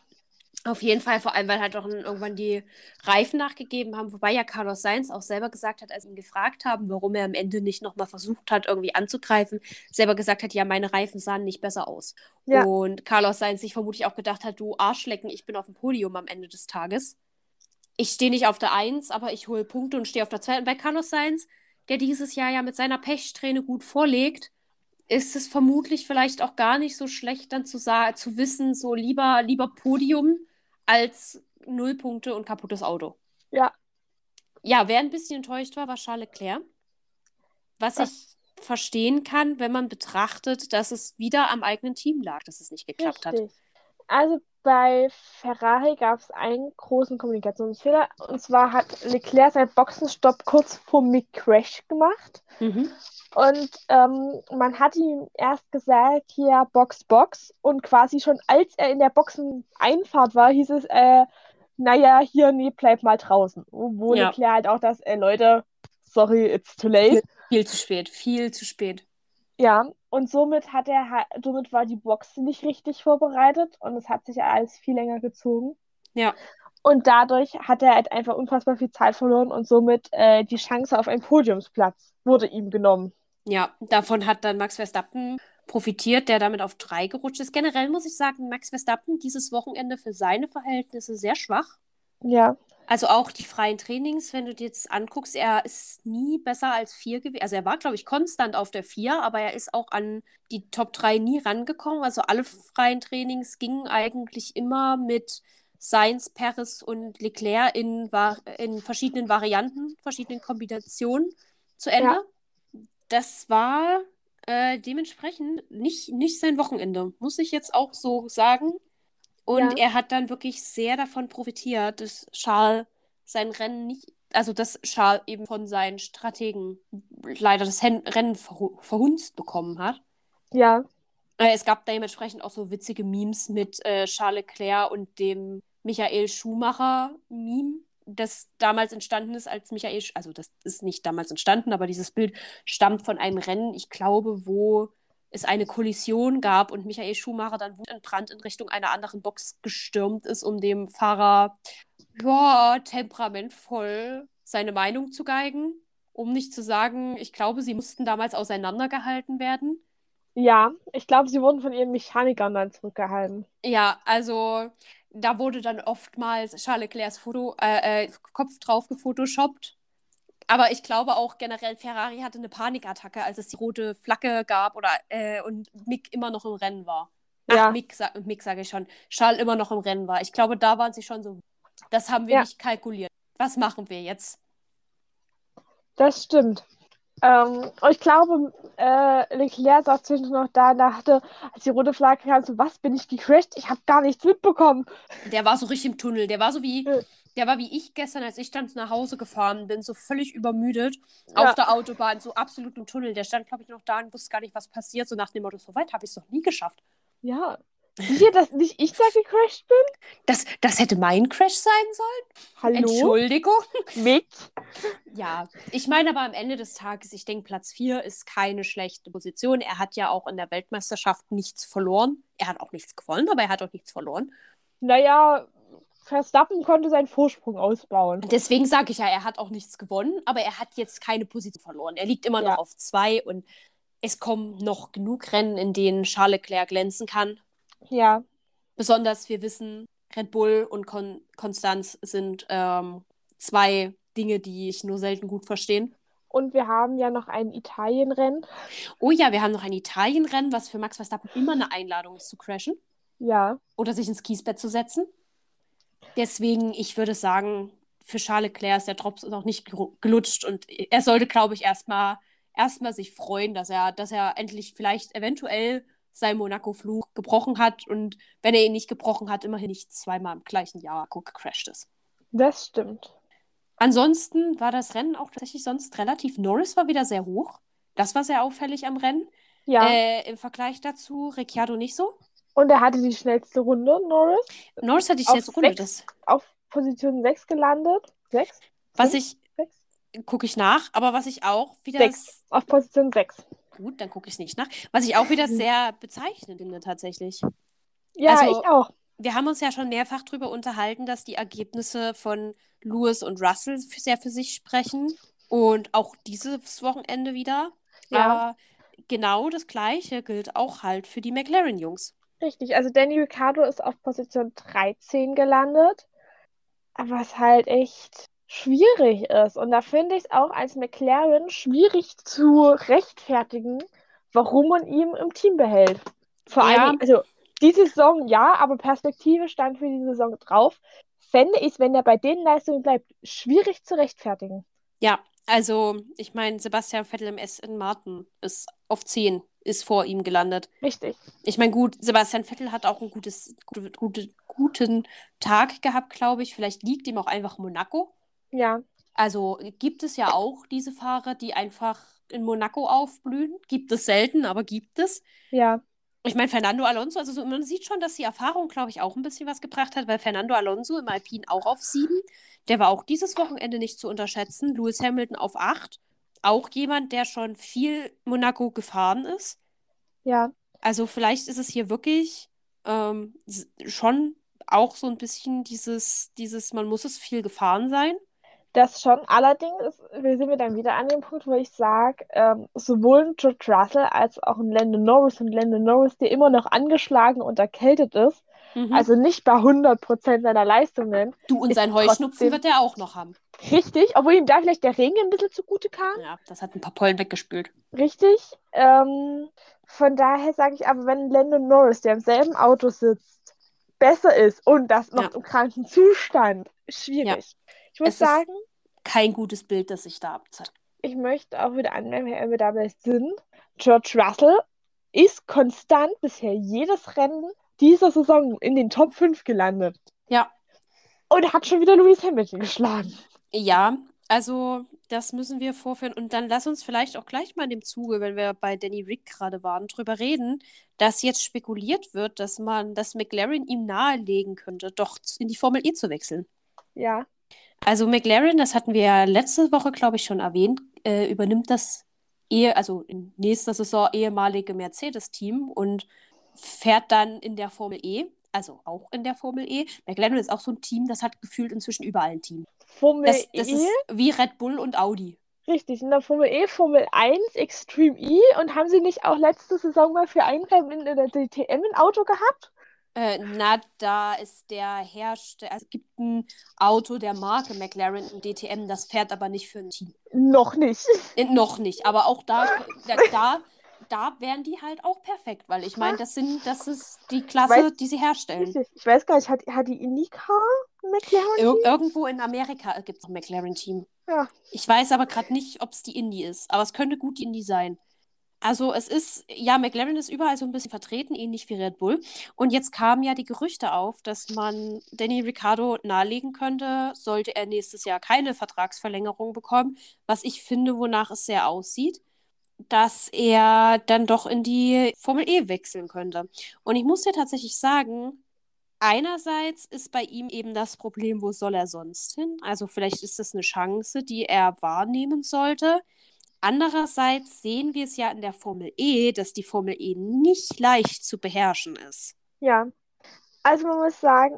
auf jeden Fall, vor allem, weil halt auch irgendwann die Reifen nachgegeben haben, wobei ja Carlos Sainz auch selber gesagt hat, als ihn gefragt haben, warum er am Ende nicht nochmal versucht hat, irgendwie anzugreifen, selber gesagt hat, ja, meine Reifen sahen nicht besser aus. Ja. Und Carlos Sainz sich vermutlich auch gedacht hat, du Arschlecken, ich bin auf dem Podium am Ende des Tages. Ich stehe nicht auf der Eins, aber ich hole Punkte und stehe auf der Zwei. Und bei Carlos Sainz, der dieses Jahr ja mit seiner Pechsträhne gut vorlegt, ist es vermutlich vielleicht auch gar nicht so schlecht, dann zu, zu wissen, so lieber, lieber Podium als null Punkte und kaputtes Auto. Ja. Ja, wer ein bisschen enttäuscht war, war Charles Leclerc. Was Was? ich verstehen kann, wenn man betrachtet, dass es wieder am eigenen Team lag, dass es nicht geklappt hat. Richtig. Also bei Ferrari gab es einen großen Kommunikationsfehler. Und zwar hat Leclerc seinen Boxenstopp kurz vor Mick Crash gemacht. Mhm. Und ähm, man hat ihm erst gesagt, hier Box, Box. Und quasi schon als er in der Boxeneinfahrt war, hieß es, äh, naja, hier, nee, bleib mal draußen. Wo Ja. Leclerc halt auch das, äh, Leute, sorry, it's too late. Viel zu spät, viel zu spät. Ja, und somit hat er somit war die Box nicht richtig vorbereitet und es hat sich alles viel länger gezogen. Ja. Und dadurch hat er halt einfach unfassbar viel Zeit verloren und somit äh, die Chance auf einen Podiumsplatz wurde ihm genommen. Ja, davon hat dann Max Verstappen profitiert, der damit auf drei gerutscht ist. Generell muss ich sagen, Max Verstappen dieses Wochenende für seine Verhältnisse sehr schwach. Ja, Also auch die freien Trainings, wenn du dir jetzt anguckst, er ist nie besser als vier gewesen. Also er war, glaube ich, konstant auf der vier, aber er ist auch an die Top 3 nie rangekommen. Also alle freien Trainings gingen eigentlich immer mit Sainz, Perez und Leclerc in, in verschiedenen Varianten, verschiedenen Kombinationen zu Ende. Das war äh, dementsprechend nicht, nicht sein Wochenende, muss ich jetzt auch so sagen. Und Ja. er hat dann wirklich sehr davon profitiert, dass Charles sein Rennen nicht also dass Charles eben von seinen Strategen leider das Rennen verhu verhunzt bekommen hat. Ja. Äh, es gab dementsprechend auch so witzige Memes mit äh, Charles Leclerc und dem Michael Schumacher-Meme, das damals entstanden ist, als Michael, Sch also das ist nicht damals entstanden, aber dieses Bild stammt von einem Rennen, ich glaube, wo es eine Kollision gab und Michael Schumacher dann wutentbrannt in Richtung einer anderen Box gestürmt ist, um dem Fahrer ja, temperamentvoll seine Meinung zu geigen. Um nicht zu sagen, ich glaube, sie mussten damals auseinandergehalten werden. Ja, ich glaube, sie wurden von ihren Mechanikern dann zurückgehalten. Ja, also da wurde dann oftmals Charles Leclercs Foto, äh, äh, Kopf drauf gefotoshoppt. Aber ich glaube auch generell, Ferrari hatte eine Panikattacke, als es die rote Flagge gab oder äh, und Mick immer noch im Rennen war. Ach, Ja. Mick, sa Mick sage ich schon. Charles immer noch im Rennen war. Ich glaube, da waren sie schon so. Das haben wir Ja. nicht kalkuliert. Was machen wir jetzt? Das stimmt. Ähm, und ich glaube, äh, Leclerc saß zwischendurch noch da und dachte, als die rote Flagge kam, so, was, bin ich gecrashed? Ich habe gar nichts mitbekommen. Der war so richtig im Tunnel. Der war so wie, Ja. Der war wie ich gestern, als ich dann nach Hause gefahren bin, so völlig übermüdet Ja. auf der Autobahn, so absolut im Tunnel. Der stand, glaube ich, noch da und wusste gar nicht, was passiert. So nach dem Motto, so weit habe ich es noch nie geschafft. Ja. Hier, dass nicht ich da gecrashed bin? Das, das hätte mein Crash sein sollen. Hallo? Entschuldigung. Mick? Ja, ich meine aber am Ende des Tages, ich denke, Platz 4 ist keine schlechte Position. Er hat ja auch in der Weltmeisterschaft nichts verloren. Er hat auch nichts gewonnen, aber er hat auch nichts verloren. Naja, Verstappen konnte seinen Vorsprung ausbauen. Deswegen sage ich ja, er hat auch nichts gewonnen, aber er hat jetzt keine Position verloren. Er liegt immer Ja. noch auf zwei und es kommen noch genug Rennen, in denen Charles Leclerc glänzen kann. Ja. Besonders, wir wissen, Red Bull und Kon Konstanz sind ähm, zwei Dinge, die ich nur selten gut verstehen. Und wir haben ja noch ein Italienrennen. Oh ja, wir haben noch ein Italienrennen, was für Max Verstappen immer eine Einladung ist zu crashen Ja. oder sich ins Kiesbett zu setzen. Deswegen, ich würde sagen, für Charles Leclerc ist der Drops noch nicht gelu- gelutscht und er sollte, glaube ich, erstmal erstmal sich freuen, dass er, dass er endlich vielleicht eventuell seinen Monaco-Flug gebrochen hat und wenn er ihn nicht gebrochen hat, immerhin nicht zweimal im gleichen Jahr gecrashed ist. Das stimmt. Ansonsten war das Rennen auch tatsächlich sonst relativ. Norris war wieder sehr hoch. Das war sehr auffällig am Rennen. Ja. Äh, Im Vergleich dazu Ricciardo nicht so. Und er hatte die schnellste Runde, Norris. Norris hatte ich Auf jetzt Runde. sechs. Das, Auf Position 6 gelandet. 6? was Fünf? ich, 6? gucke ich nach, aber was ich auch wieder. Sechs. Auf Position 6. Gut, dann gucke ich es nicht nach. Was ich auch wieder sehr bezeichnend finde, tatsächlich. Ja, Also- ich auch. Wir haben uns ja schon mehrfach darüber unterhalten, dass die Ergebnisse von Lewis und Russell sehr für sich sprechen. Und auch dieses Wochenende wieder. Ja. Aber genau das Gleiche gilt auch halt für die McLaren-Jungs. Richtig. Also Danny Ricciardo ist auf Position 13 gelandet. Was halt echt schwierig ist. Und da finde ich es auch als McLaren schwierig zu rechtfertigen, warum man ihn im Team behält. Vor Ja. allem, also diese Saison ja, aber Perspektive stand für die Saison drauf. Fände ich, wenn er bei den Leistungen bleibt, schwierig zu rechtfertigen. Ja, also ich meine, Sebastian Vettel im Aston Martin ist auf 10, ist vor ihm gelandet. Richtig. Ich meine, gut, Sebastian Vettel hat auch einen gutes, gute, gute, guten Tag gehabt, glaube ich. Vielleicht liegt ihm auch einfach Monaco. Ja. Also gibt es ja auch diese Fahrer, die einfach in Monaco aufblühen. Gibt es selten, aber gibt es. Ja. Ich meine, Fernando Alonso, also so, man sieht schon, dass die Erfahrung, glaube ich, auch ein bisschen was gebracht hat, weil Fernando Alonso im Alpin auch auf sieben, der war auch dieses Wochenende nicht zu unterschätzen. Lewis Hamilton auf acht, auch jemand, der schon viel Monaco gefahren ist. Ja. Also vielleicht ist es hier wirklich ähm, schon auch so ein bisschen dieses, dieses, man muss es viel gefahren sein. Das schon. Allerdings ist, wir sind wir dann wieder an dem Punkt, wo ich sage, ähm, sowohl ein George Russell als auch ein Lando Norris und Lando Norris, der immer noch angeschlagen und erkältet ist, Mhm. also nicht bei 100% seiner Leistungen, du und sein Heuschnupfen trotzdem- wird er auch noch haben. Richtig, obwohl ihm da vielleicht der Regen ein bisschen zugute kam, Ja, das hat ein paar Pollen weggespült. richtig. Ähm, von daher sage ich aber, wenn Lando Norris, der im selben Auto sitzt, besser ist und das noch Ja. im kranken Zustand, schwierig. Ich muss Es sagen, Kein gutes Bild, das sich da abzeichnet. ich möchte auch wieder anmerken, wenn wir dabei sind, George Russell ist konstant bisher jedes Rennen dieser Saison in den Top 5 gelandet. Ja, Und hat schon wieder Lewis Hamilton geschlagen. Ja, Also, das müssen wir vorführen. Und dann lass uns vielleicht auch gleich mal in dem Zuge, wenn wir bei Danny Rick gerade waren, drüber reden, dass jetzt spekuliert wird, dass man, dass McLaren ihm nahelegen könnte, doch in die Formel E zu wechseln. Ja. Also McLaren, das hatten wir ja letzte Woche, glaube ich, schon erwähnt, äh, übernimmt das ehe, also in nächster Saison ehemalige Mercedes-Team und fährt dann in der Formel E also auch in der Formel E. McLaren ist auch so ein Team, das hat gefühlt inzwischen überall ein Team. Formel Das, das E, ist wie Red Bull und Audi. richtig, in der Formel E, Formel 1, Extreme E und haben sie nicht auch letzte Saison mal für ein Rennen in der DTM ein Auto gehabt? Äh, na, da ist der Hersteller, also es gibt ein Auto der Marke McLaren im DTM, das fährt aber nicht für ein Team. Noch nicht. Äh, noch nicht, aber auch da, da, da, da wären die halt auch perfekt, weil ich meine, das sind, das ist die Klasse, Weiß- die sie herstellen. Richtig. Ich weiß gar nicht, hat, hat die IndyCar McLaren? Ir irgendwo in Amerika gibt es ein McLaren-Team. Ja. Ich weiß aber gerade nicht, ob es die Indy ist, aber es könnte gut die Indy sein. Also es ist, ja, McLaren ist überall so ein bisschen vertreten, ähnlich wie Red Bull. Und jetzt kamen ja die Gerüchte auf, dass man Danny Ricciardo nahelegen könnte, sollte er nächstes Jahr keine Vertragsverlängerung bekommen, was ich finde, wonach es sehr aussieht, dass er dann doch in die Formel E wechseln könnte. Und ich muss dir tatsächlich sagen, einerseits ist bei ihm eben das Problem, wo soll er sonst hin? Also vielleicht ist das eine Chance, die er wahrnehmen sollte. Andererseits sehen wir es ja in der Formel E, dass die Formel E nicht leicht zu beherrschen ist. Ja. Also man muss sagen,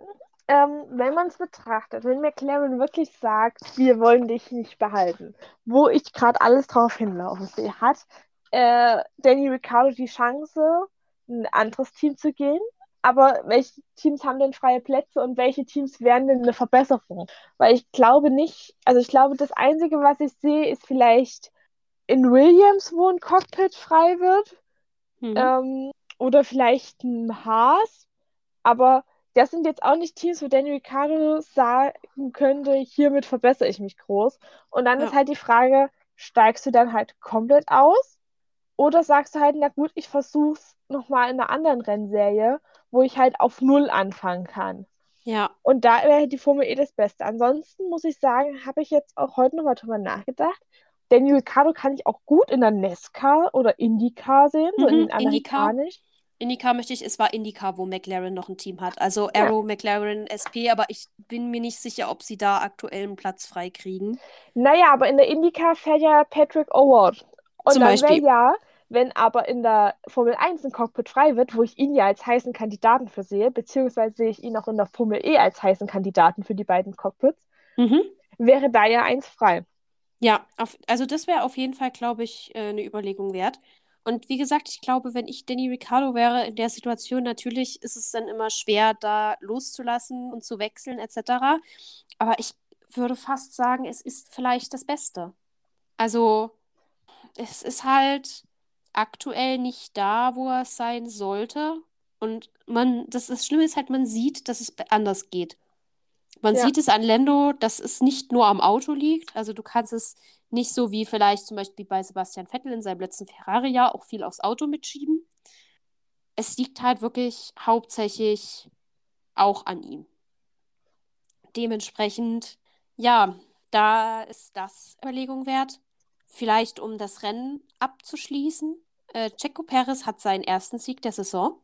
ähm, wenn man es betrachtet, wenn McLaren wirklich sagt, wir wollen dich nicht behalten, wo ich gerade alles drauf hinlaufen sehe, hat äh, Danny Ricciardo die Chance, ein anderes Team zu gehen. Aber welche Teams haben denn freie Plätze und welche Teams wären denn eine Verbesserung? Weil ich glaube nicht, also ich glaube, das Einzige, was ich sehe, ist vielleicht in Williams, wo ein Cockpit frei wird. Mhm. Ähm, oder vielleicht ein Haas. Aber das sind jetzt auch nicht Teams, wo Danny Ricciardo sagen könnte, hiermit verbessere ich mich groß. Und dann Ja. ist halt die Frage, steigst du dann halt komplett aus? Oder sagst du halt, na gut, ich versuch's nochmal in einer anderen Rennserie, wo ich halt auf Null anfangen kann. Ja, Und da wäre die Formel E das Beste. Ansonsten muss ich sagen, habe ich jetzt auch heute nochmal drüber nachgedacht. Danny Ricciardo kann ich auch gut in der NASCAR oder IndyCar sehen, so in Mhm, den IndyCar. amerikanischen. IndyCar möchte ich, es war IndyCar, wo McLaren noch ein Team hat. Also Ja. Arrow, McLaren, SP, aber ich bin mir nicht sicher, ob sie da aktuell einen Platz frei kriegen. Naja, aber in der IndyCar fährt ja Patrick O'Ward. Und Zum dann wäre ja, wenn aber in der Formel 1 ein Cockpit frei wird, wo ich ihn ja als heißen Kandidaten für sehe, beziehungsweise sehe ich ihn auch in der Formel E als heißen Kandidaten für die beiden Cockpits, Mhm. wäre da ja eins frei. Ja, auf, also das wäre auf jeden Fall, glaube ich, äh, eine Überlegung wert. Und wie gesagt, ich glaube, wenn ich Danny Ricciardo wäre in der Situation, natürlich ist es dann immer schwer, da loszulassen und zu wechseln etc. Aber ich würde fast sagen, es ist vielleicht das Beste. Also es ist halt aktuell nicht da, wo es sein sollte. Und man, das, das Schlimme ist halt, man sieht, dass es anders geht. Man Ja. sieht es an Lando, dass es nicht nur am Auto liegt. Also du kannst es nicht so wie vielleicht zum Beispiel bei Sebastian Vettel in seinem letzten Ferrari-Jahr auch viel aufs Auto mitschieben. Es liegt halt wirklich hauptsächlich auch an ihm. Dementsprechend, ja, da ist das Überlegung wert. Vielleicht um das Rennen abzuschließen. Äh, Checo Perez hat seinen ersten Sieg der Saison.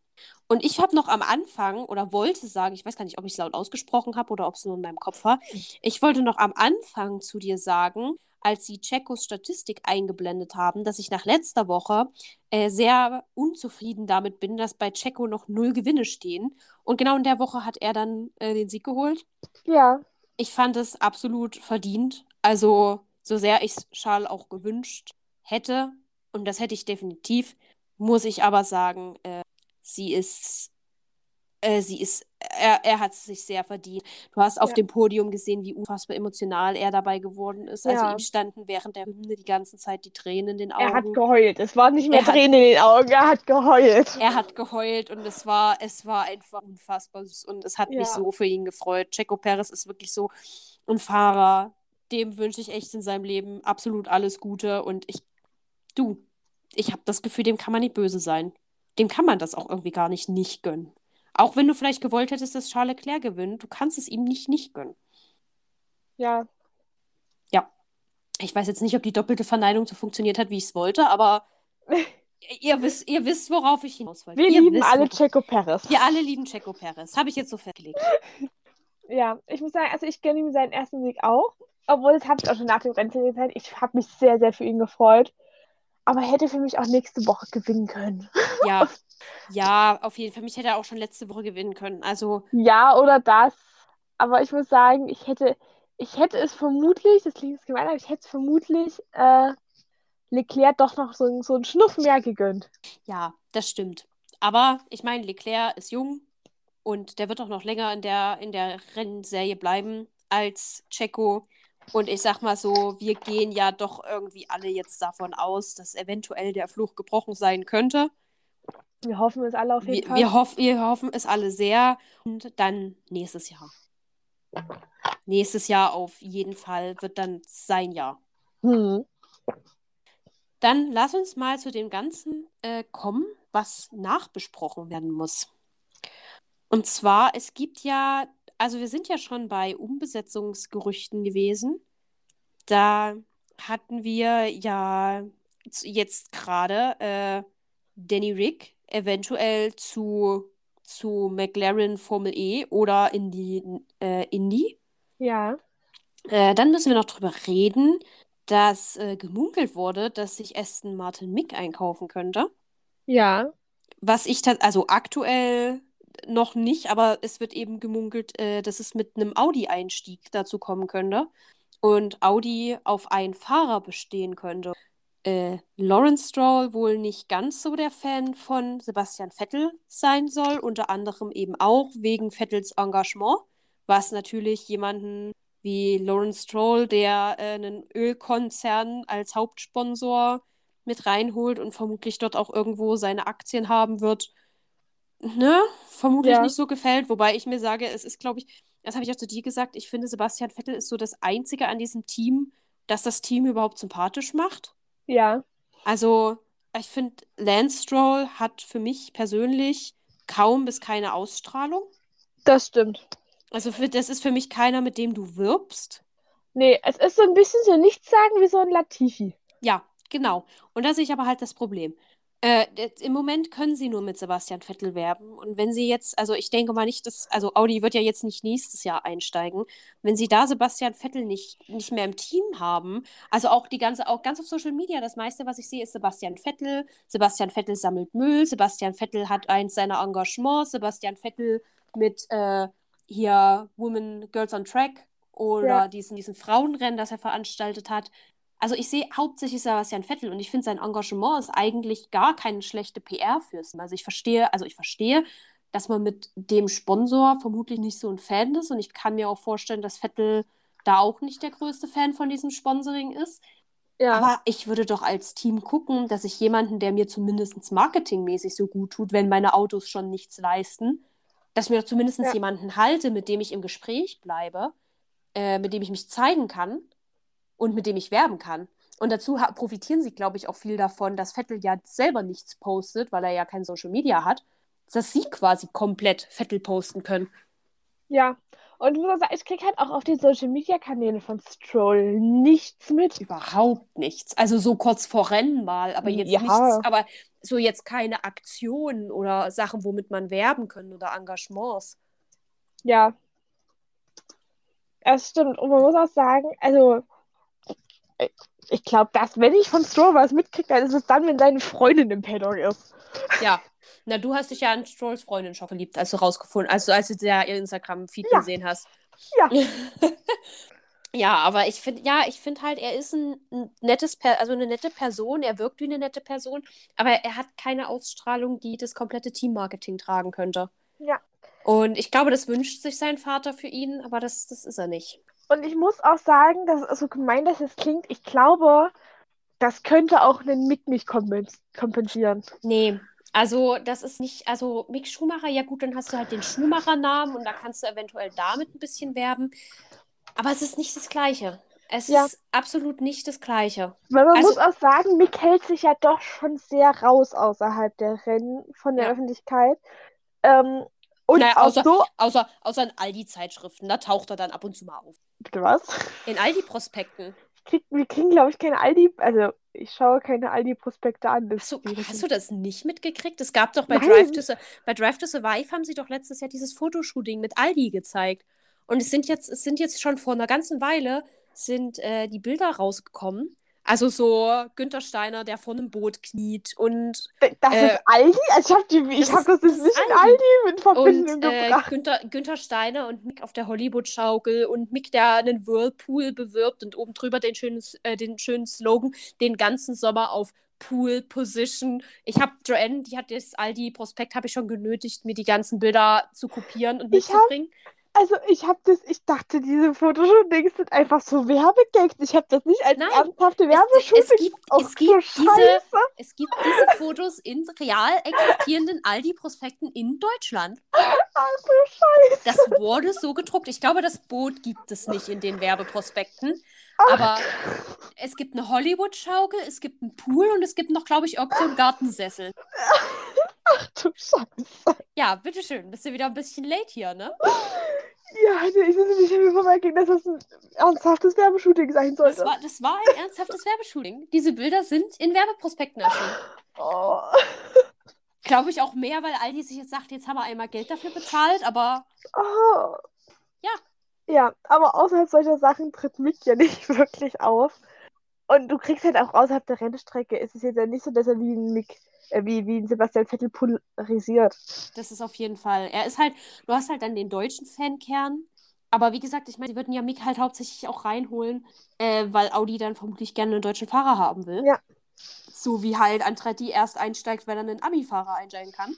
Und ich habe noch am Anfang oder wollte sagen, ich weiß gar nicht, ob ich es laut ausgesprochen habe oder ob es nur in meinem Kopf war. Ich wollte noch am Anfang zu dir sagen, als sie Checos Statistik eingeblendet haben, dass ich nach letzter Woche äh, sehr unzufrieden damit bin, dass bei Checo noch null Gewinne stehen. Und genau in der Woche hat er dann äh, den Sieg geholt. Ja, Ich fand es absolut verdient. Also, so sehr ich es Charles auch gewünscht hätte, und das hätte ich definitiv, muss ich aber sagen, äh, sie ist, äh, sie ist, er, er hat es sich sehr verdient. Du hast auf Ja. dem Podium gesehen, wie unfassbar emotional er dabei geworden ist. Also Ja. ihm standen während der Hymne die ganze Zeit die Tränen in den er hat Augen. geheult. Es war nicht mehr Er hat- Tränen in den Augen, er hat geheult. Er hat geheult und es war, es war einfach unfassbar süß und es hat mich Ja. so für ihn gefreut. Checo Perez ist wirklich so ein Fahrer, dem wünsche ich echt in seinem Leben absolut alles Gute und ich, du, ich habe das Gefühl, dem kann man nicht böse sein. Dem kann man das auch irgendwie gar nicht nicht gönnen. Auch wenn du vielleicht gewollt hättest, dass Charles Leclerc gewinnt, du kannst es ihm nicht nicht gönnen. Ja. Ja. Ich weiß jetzt nicht, ob die doppelte Verneinung so funktioniert hat, wie ich es wollte, aber ihr wisst, ihr wisst, worauf ich hinaus wollte. Wir ihr lieben wisst, alle Checo Perez. Wir alle lieben Checo Perez. Habe ich jetzt so festgelegt. Ja, ich muss sagen, also ich gönne ihm seinen ersten Sieg auch. Obwohl, das habe ich auch schon nach dem Rennen gesagt. Ich habe mich sehr, sehr für ihn gefreut. Aber er hätte für mich auch nächste Woche gewinnen können. Ja. Ja, auf jeden Fall. Mich hätte er auch schon letzte Woche gewinnen können. Also, Ja, oder das. Aber ich muss sagen, ich hätte, ich hätte es vermutlich, das klingt jetzt gemein, aber ich hätte es vermutlich äh, Leclerc doch noch so, so einen Schnuff mehr gegönnt. ja, das stimmt. Aber ich meine, Leclerc ist jung und der wird auch noch länger in der, in der Rennserie bleiben als Checo. Und ich sag mal so, wir gehen ja doch irgendwie alle jetzt davon aus, dass eventuell der Fluch gebrochen sein könnte. Wir hoffen es alle auf jeden Wir, Fall. wir, hoff, wir hoffen es alle sehr. Und dann nächstes Jahr. Nächstes Jahr auf jeden Fall wird dann sein Jahr. Hm. Dann lass uns mal zu dem Ganzen äh, kommen, was nachbesprochen werden muss. Und zwar, es gibt ja, also wir sind ja schon bei Umbesetzungsgerüchten gewesen. Da hatten wir ja jetzt gerade äh, Danny Rick eventuell zu, zu McLaren Formel E oder in die äh, Indy. Ja. Äh, dann müssen wir noch drüber reden, dass äh, gemunkelt wurde, dass sich Aston Martin Mick einkaufen könnte. Ja. Was ich also aktuell noch nicht, aber es wird eben gemunkelt, äh, dass es mit einem Audi-Einstieg dazu kommen könnte und Audi auf einen Fahrer bestehen könnte. Äh, Lawrence Stroll wohl nicht ganz so der Fan von Sebastian Vettel sein soll, unter anderem eben auch wegen Vettels Engagement, was natürlich jemanden wie Lawrence Stroll, der äh, einen Ölkonzern als Hauptsponsor mit reinholt und vermutlich dort auch irgendwo seine Aktien haben wird, ne, vermutlich Ja. nicht so gefällt. Wobei ich mir sage, es ist, glaube ich, das habe ich auch zu dir gesagt, ich finde, Sebastian Vettel ist so das Einzige an diesem Team, das das Team überhaupt sympathisch macht. Ja. Also, ich finde, Lance Stroll hat für mich persönlich kaum bis keine Ausstrahlung. Das stimmt. Also, für, das ist für mich keiner, mit dem du wirbst. Nee, es ist so ein bisschen so nichts sagen wie so ein Latifi. Ja, genau. Und da sehe ich aber halt das Problem. Äh, Im Moment können sie nur mit Sebastian Vettel werben. Und wenn sie jetzt, also ich denke mal nicht, dass, also Audi wird ja jetzt nicht nächstes Jahr einsteigen. Wenn sie da Sebastian Vettel nicht, nicht mehr im Team haben, also auch die ganze, auch ganz auf Social Media, das meiste, was ich sehe, ist Sebastian Vettel. Sebastian Vettel sammelt Müll, Sebastian Vettel hat eins seiner Engagements, Sebastian Vettel mit äh, hier Women Girls on Track oder Ja. diesen, diesen Frauenrennen, das er veranstaltet hat. Also ich sehe hauptsächlich Sebastian Vettel und ich finde sein Engagement ist eigentlich gar keine schlechte PR fürs. Also ich verstehe, also ich verstehe, dass man mit dem Sponsor vermutlich nicht so ein Fan ist und ich kann mir auch vorstellen, dass Vettel da auch nicht der größte Fan von diesem Sponsoring ist. Ja. Aber ich würde doch als Team gucken, dass ich jemanden, der mir zumindest marketingmäßig so gut tut, wenn meine Autos schon nichts leisten, dass mir doch zumindest Ja. jemanden halte, mit dem ich im Gespräch bleibe, äh, mit dem ich mich zeigen kann und mit dem ich werben kann. Und dazu profitieren sie, glaube ich, auch viel davon, dass Vettel ja selber nichts postet, weil er ja kein Social Media hat, dass sie quasi komplett Vettel posten können. Ja. Und ich muss sagen, ich kriege halt auch auf den Social Media Kanälen von Stroll nichts mit. Überhaupt nichts. Also so kurz vor Rennen mal, aber jetzt Ja. nichts, aber so jetzt keine Aktionen oder Sachen, womit man werben kann oder Engagements. Ja. Das stimmt. Und man muss auch sagen, also, ich- ich glaube, dass, wenn ich von Stroll was mitkriege, dann ist es dann, wenn seine Freundin im Paddock ist. Ja. Na, du hast dich ja an Strolls Freundin schon verliebt, als du rausgefunden, also als du ja ihr Instagram-Feed Ja. gesehen hast. Ja. Ja, aber ich finde, ja, ich finde halt, er ist ein, ein nettes, per also eine nette Person, er wirkt wie eine nette Person, aber er hat keine Ausstrahlung, die das komplette Teammarketing tragen könnte. Ja. Und ich glaube, das wünscht sich sein Vater für ihn, aber das, das ist er nicht. Und ich muss auch sagen, dass so gemein, dass es klingt, ich glaube, das könnte auch einen Mick nicht kompens- kompensieren. Nee, also das ist nicht, also Mick Schumacher, ja gut, dann hast du halt den Schumacher-Namen und da kannst du eventuell damit ein bisschen werben. Aber es ist nicht das Gleiche. Es Ja. ist absolut nicht das Gleiche. Weil man Also- muss auch sagen, Mick hält sich ja doch schon sehr raus außerhalb der Rennen von der Ja. Öffentlichkeit. Ähm, und Naja, außer- so. Außer, außer in Aldi-Zeitschriften, da taucht er dann ab und zu mal auf. Bitte was? In Aldi-Prospekten. krieg, wir kriegen, glaube ich, keine Aldi, also ich schaue keine Aldi-Prospekte an. Das Hast du, die- hast du das nicht mitgekriegt? Es gab doch bei Nein. Drive, to, bei Drive to Survive haben sie doch letztes Jahr dieses Fotoshooting mit Aldi gezeigt. Und es sind jetzt, es sind jetzt schon vor einer ganzen Weile sind äh, die Bilder rausgekommen. Also so Günther Steiner, der vor einem Boot kniet und Das Äh, ist Aldi? Also ich habe die, ich das ist- das das ist nicht in Aldi. Aldi mit Verbindung Und äh, gebracht. Günther, Günther Steiner und Mick auf der Hollywood-Schaukel und Mick, der einen Whirlpool bewirbt und oben drüber den schönen, äh, den schönen Slogan, den ganzen Sommer auf Pool Position. Ich habe Joanne, die hat das Aldi-Prospekt, habe ich schon genötigt, mir die ganzen Bilder zu kopieren und Ich hab- mitzubringen. Also ich habe das, ich dachte, diese Fotoshootings sind einfach so Werbegags. Ich habe das nicht als Nein, ernsthafte es Werbeshootings. gibt- Ach, es gibt so diese-. Es gibt diese Fotos in real existierenden Aldi-Prospekten in Deutschland. Ach, so Scheiße. Das wurde so gedruckt. Ich glaube, das Boot gibt es nicht in den Werbeprospekten. Ach, Aber es gibt eine Hollywood-Schaukel, es gibt einen Pool und es gibt noch, glaube ich, irgendwo einen Gartensessel. ach du Scheiße. Ja, bitteschön. Bist du wieder ein bisschen late hier, ne? Ja, ich weiß nicht, wie vorbeigehen, dass das ein ernsthaftes Werbeshooting sein Das sollte. war, das war ein ernsthaftes Werbeshooting. Diese Bilder sind in Werbeprospekten erschienen. Oh. Glaube ich auch mehr, weil Aldi sich jetzt sagt, jetzt haben wir einmal Geld dafür bezahlt, aber Oh. Ja. Ja, aber außerhalb solcher Sachen tritt Mick ja nicht wirklich auf. Und du kriegst halt auch außerhalb der Rennstrecke, ist es jetzt ja nicht so, dass er wie ein Mick, wie, wie ein Sebastian Vettel polarisiert. das ist auf jeden Fall. Er ist halt, du hast halt dann den deutschen Fankern. Aber wie gesagt, ich meine, sie würden ja Mick halt hauptsächlich auch reinholen, äh, weil Audi dann vermutlich gerne einen deutschen Fahrer haben will. Ja. So wie halt Andretti erst einsteigt, weil er einen Ami-Fahrer einsteigen kann.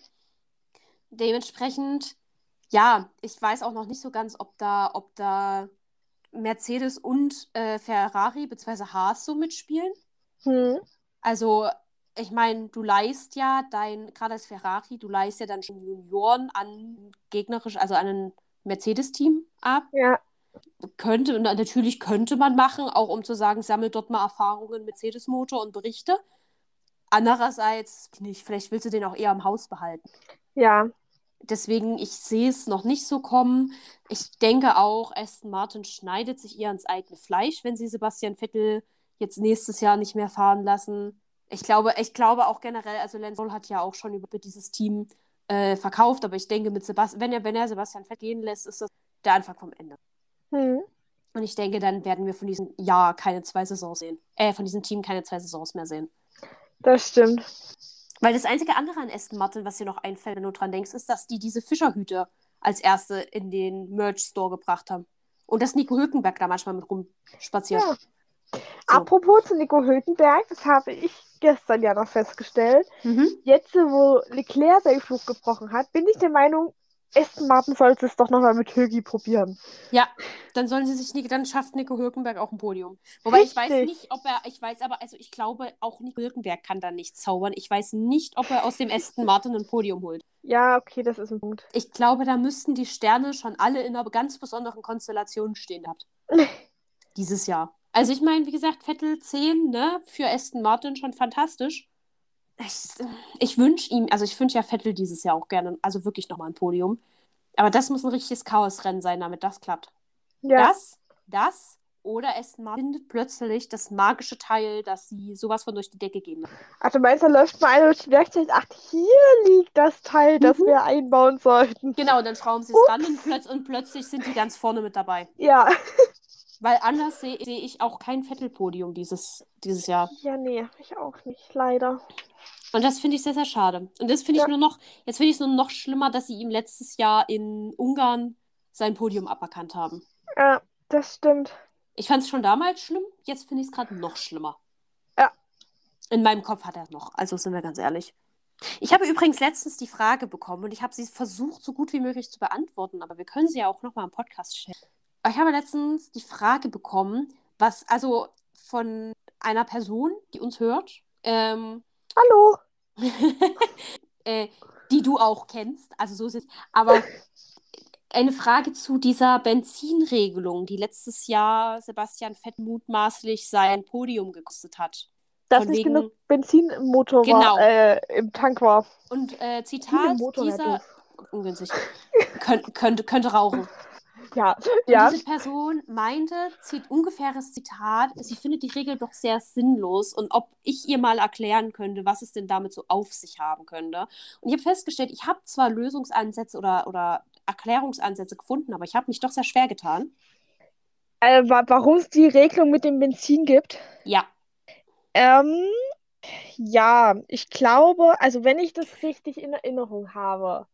Dementsprechend, ja, ich weiß auch noch nicht so ganz, ob da, ob da Mercedes und äh, Ferrari bzw. Haas so mitspielen. Hm. Also, ich meine, du leist ja dein, gerade als Ferrari, du leist ja dann schon Junioren an gegnerisch, also an ein Mercedes-Team ab. Ja, Könnte, na, natürlich könnte man machen, auch um zu sagen, sammelt dort mal Erfahrungen Mercedes-Motor und Berichte. Andererseits, nicht, vielleicht willst du den auch eher im Haus behalten. ja. Deswegen, ich sehe es noch nicht so kommen. Ich denke auch, Aston Martin schneidet sich eher ins eigene Fleisch, wenn sie Sebastian Vettel jetzt nächstes Jahr nicht mehr fahren lassen. Ich glaube, ich glaube auch generell, also Stroll hat ja auch schon über dieses Team äh, verkauft, aber ich denke, mit Sebast wenn, er, wenn er Sebastian Vettel gehen lässt, ist das der Anfang vom Ende. Hm. Und ich denke, dann werden wir von diesem Jahr keine zwei Saisons sehen. Äh, von diesem Team keine zwei Saisons mehr sehen. Das stimmt. Weil das einzige andere an Aston Martin, was dir noch einfällt, wenn du dran denkst, ist, dass die diese Fischerhüte als erste in den Merch-Store gebracht haben. Und dass Nico Hülkenberg da manchmal mit rumspaziert. Ja. So. Apropos zu Nico Hülkenberg, das habe ich gestern ja noch festgestellt. Mhm. Jetzt, wo Leclerc seinen Flug gebrochen hat, bin ich der Meinung, Aston Martin sollte es doch nochmal mit Hülki probieren. Ja, dann sollen sie sich dann schafft Nico Hülkenberg auch ein Podium. Wobei ich weiß Richtig. nicht, ob er, ich weiß aber, also ich glaube, auch Nico Hülkenberg kann da nicht zaubern. Ich weiß nicht, ob er aus dem Aston Martin ein Podium holt. Ja, okay, das ist ein Punkt. Ich glaube, da müssten die Sterne schon alle in einer ganz besonderen Konstellation stehen gehabt. Dieses Jahr. Also ich meine, wie gesagt, Vettel 10, ne, für Aston Martin schon fantastisch. Ich, ich wünsche ihm, also ich wünsche ja Vettel dieses Jahr auch gerne, also wirklich nochmal ein Podium. Aber das muss ein richtiges Chaosrennen sein, damit das klappt. Ja, Das, das oder Aston Martin findet plötzlich das magische Teil, dass sie sowas von durch die Decke gehen. ach du meinst, da läuft mal einer durch die Werkstatt, ach, hier liegt das Teil, das Mhm. wir einbauen sollten. Genau, und dann schrauben sie es ran und, plötz und plötzlich sind die ganz vorne mit dabei. Ja, Weil anders sehe seh ich auch kein Vettel-Podium dieses, dieses Jahr. ja, nee, ich auch nicht, leider. Und das finde ich sehr, sehr schade. Und das finde ich Ja. nur noch, jetzt finde ich es nur noch schlimmer, dass sie ihm letztes Jahr in Ungarn sein Podium aberkannt haben. Ja, das stimmt. Ich fand es schon damals schlimm, jetzt finde ich es gerade noch schlimmer. Ja. In meinem Kopf hat er es noch, also sind wir ganz ehrlich. Ich habe übrigens letztens die Frage bekommen und ich habe sie versucht, so gut wie möglich zu beantworten, aber wir können sie ja auch nochmal im Podcast stellen. Ich habe letztens die Frage bekommen, was, also von einer Person, die uns hört, ähm, Hallo. äh, die du auch kennst, also so ist es, aber eine Frage zu dieser Benzinregelung, die letztes Jahr Sebastian Fett mutmaßlich sein Podium gekostet hat. Dass nicht wegen- genug Benzin im Motor Genau. war, äh, im Tank war. Und äh, Zitat dieser ungünstig. Könnt, könnte, könnte rauchen. Ja, ja. diese Person meinte, zieht ungefähres Zitat, sie findet die Regel doch sehr sinnlos und ob ich ihr mal erklären könnte, was es denn damit so auf sich haben könnte. Und ich habe festgestellt, ich habe zwar Lösungsansätze oder, oder Erklärungsansätze gefunden, aber ich habe mich doch sehr schwer getan. Äh, wa warum es die Regelung mit dem Benzin gibt? Ja, Ähm, ja, ich glaube, also wenn ich das richtig in Erinnerung habe,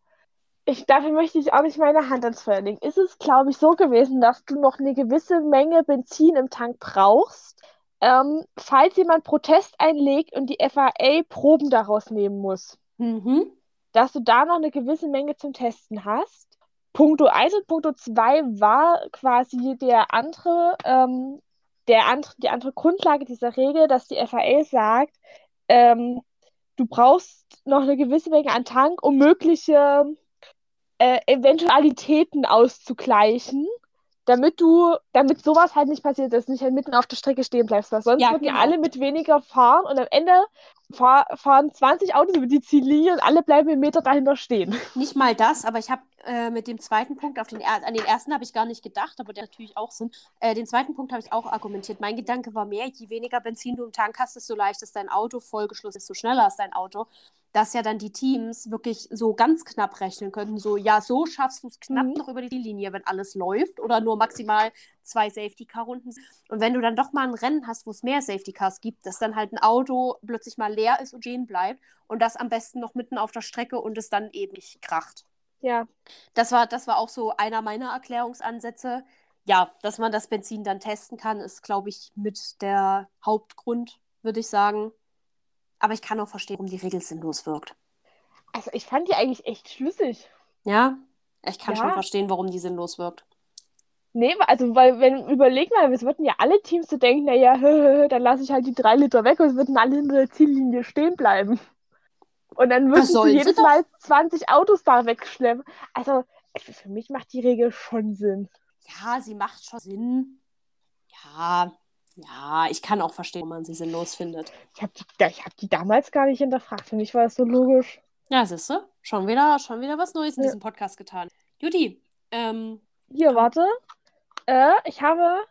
ich, dafür möchte ich auch nicht meine Hand ans Feuer legen, ist es, glaube ich, so gewesen, dass du noch eine gewisse Menge Benzin im Tank brauchst, ähm, falls jemand Protest einlegt und die FAA Proben daraus nehmen muss. mhm. dass du da noch eine gewisse Menge zum Testen hast. Punkto 1 und Punkto 2 war quasi der andere, ähm, der andere, die andere Grundlage dieser Regel, dass die FAA sagt, ähm, du brauchst noch eine gewisse Menge an Tank, um mögliche äh, Eventualitäten auszugleichen, damit du, damit sowas halt nicht passiert, dass du nicht halt mitten auf der Strecke stehen bleibst, weil sonst Ja, würden genau. alle mit weniger fahren und am Ende fahr, fahren 20 Autos über die Ziellinie und alle bleiben einen Meter dahinter stehen. Nicht mal das, aber ich habe äh, mit dem zweiten Punkt, auf den er an den ersten habe ich gar nicht gedacht, aber der natürlich auch Sinn. Äh, den zweiten Punkt habe ich auch argumentiert. Mein Gedanke war mehr, je weniger Benzin du im Tank hast, desto leichter ist dein Auto, vollgeschlossen, desto schneller ist dein Auto. Dass ja dann die Teams wirklich so ganz knapp rechnen könnten. So, ja, so schaffst du es knapp Mhm. noch über die Linie, wenn alles läuft oder nur maximal zwei Safety-Car-Runden. Und wenn du dann doch mal ein Rennen hast, wo es mehr Safety-Cars gibt, dass dann halt ein Auto plötzlich mal leer ist und stehen bleibt und das am besten noch mitten auf der Strecke und es dann eben nicht kracht. Ja, Das war, das war auch so einer meiner Erklärungsansätze. Ja, dass man das Benzin dann testen kann, ist, glaube ich, mit der Hauptgrund, würde ich sagen. Aber ich kann auch verstehen, warum die Regel sinnlos wirkt. also ich fand die eigentlich echt schlüssig. Ja, ich kann Ja. schon verstehen, warum die sinnlos wirkt. Nee, also, weil, wenn, überleg mal, es würden ja alle Teams so denken, naja, dann lasse ich halt die drei Liter weg und es würden alle hinter der Ziellinie stehen bleiben. Und dann würden sie jedes doch. Mal 20 Autos da wegschleppen. Also, für für mich macht die Regel schon Sinn. Ja, sie macht schon Sinn. Ja, ja, ich kann auch verstehen, warum man sie sinnlos findet. Ich habe die, ich hab die damals gar nicht hinterfragt. Für mich war das so logisch. Ja, siehst du? Schon wieder, schon wieder was Neues in Ja. diesem Podcast getan. Judy, ähm, Hier, warte. Äh, ich habe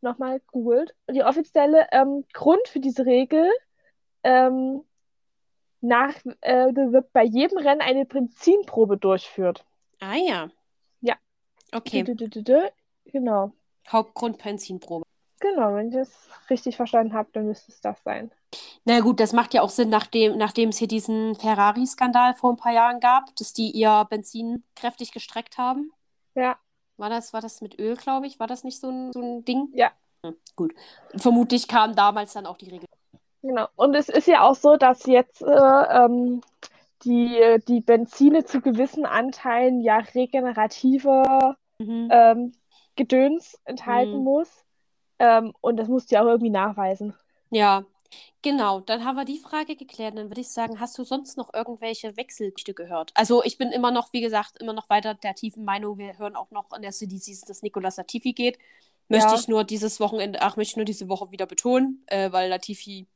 nochmal gegoogelt. Die offizielle ähm, Grund für diese Regel ähm, nach, äh, da wird bei jedem Rennen eine Benzinprobe durchführt. ah ja. Ja. Okay, dü, dü, dü. Genau. Hauptgrund Benzinprobe. Genau, wenn ich das richtig verstanden habe, dann müsste es das sein. Na gut, das macht ja auch Sinn, nachdem, nachdem es hier diesen Ferrari-Skandal vor ein paar Jahren gab, dass die ihr Benzin kräftig gestreckt haben. Ja, War das, war das mit Öl, glaube ich? War das nicht so ein, so ein Ding? Ja. Hm, gut. Vermutlich kam damals dann auch die Regel. genau. Und es ist ja auch so, dass jetzt äh, ähm, die, die Benzine zu gewissen Anteilen ja regenerative Mhm. ähm, Gedöns enthalten Mhm. muss. Ähm, und das musst du ja auch irgendwie nachweisen. Ja, genau. Dann haben wir die Frage geklärt. Dann würde ich sagen, hast du sonst noch irgendwelche Wechselgeschichte gehört? Also ich bin immer noch, wie gesagt, immer noch weiter der tiefen Meinung. Wir hören auch noch in der CDC, dass Nicolas Latifi geht. Möchte Ja. ich nur dieses Wochenende, ach, möchte ich nur diese Woche wieder betonen, äh, weil Latifi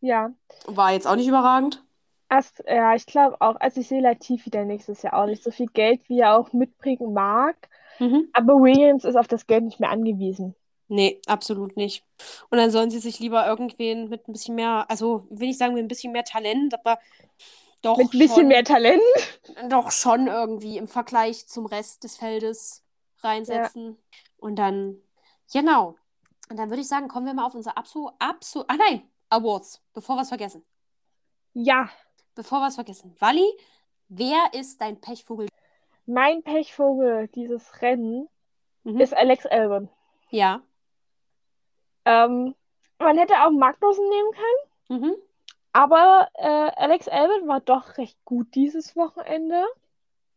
Ja. war jetzt auch nicht überragend. Erst, ja, ich glaube auch, also ich sehe Latifi der nächstes Jahr auch nicht so viel Geld, wie er auch mitbringen mag. Mhm. Aber Williams ist auf das Geld nicht mehr angewiesen. Nee, absolut nicht. Und dann sollen sie sich lieber irgendwen mit ein bisschen mehr, also will ich sagen, mit ein bisschen mehr Talent, aber doch Mit ein bisschen schon, mehr Talent. doch schon irgendwie im Vergleich zum Rest des Feldes reinsetzen. Und dann, genau. Und dann würde ich sagen, kommen wir mal auf unser Absu, Absu, ah nein, Awards, bevor wir es vergessen. Ja, Bevor wir es vergessen. Wally, wer ist dein Pechvogel? mein Pechvogel dieses Rennen Mhm. ist Alex Albon. Ja. Ähm, man hätte auch Magnussen nehmen können, Mhm. aber äh, Alex Albon war doch recht gut dieses Wochenende.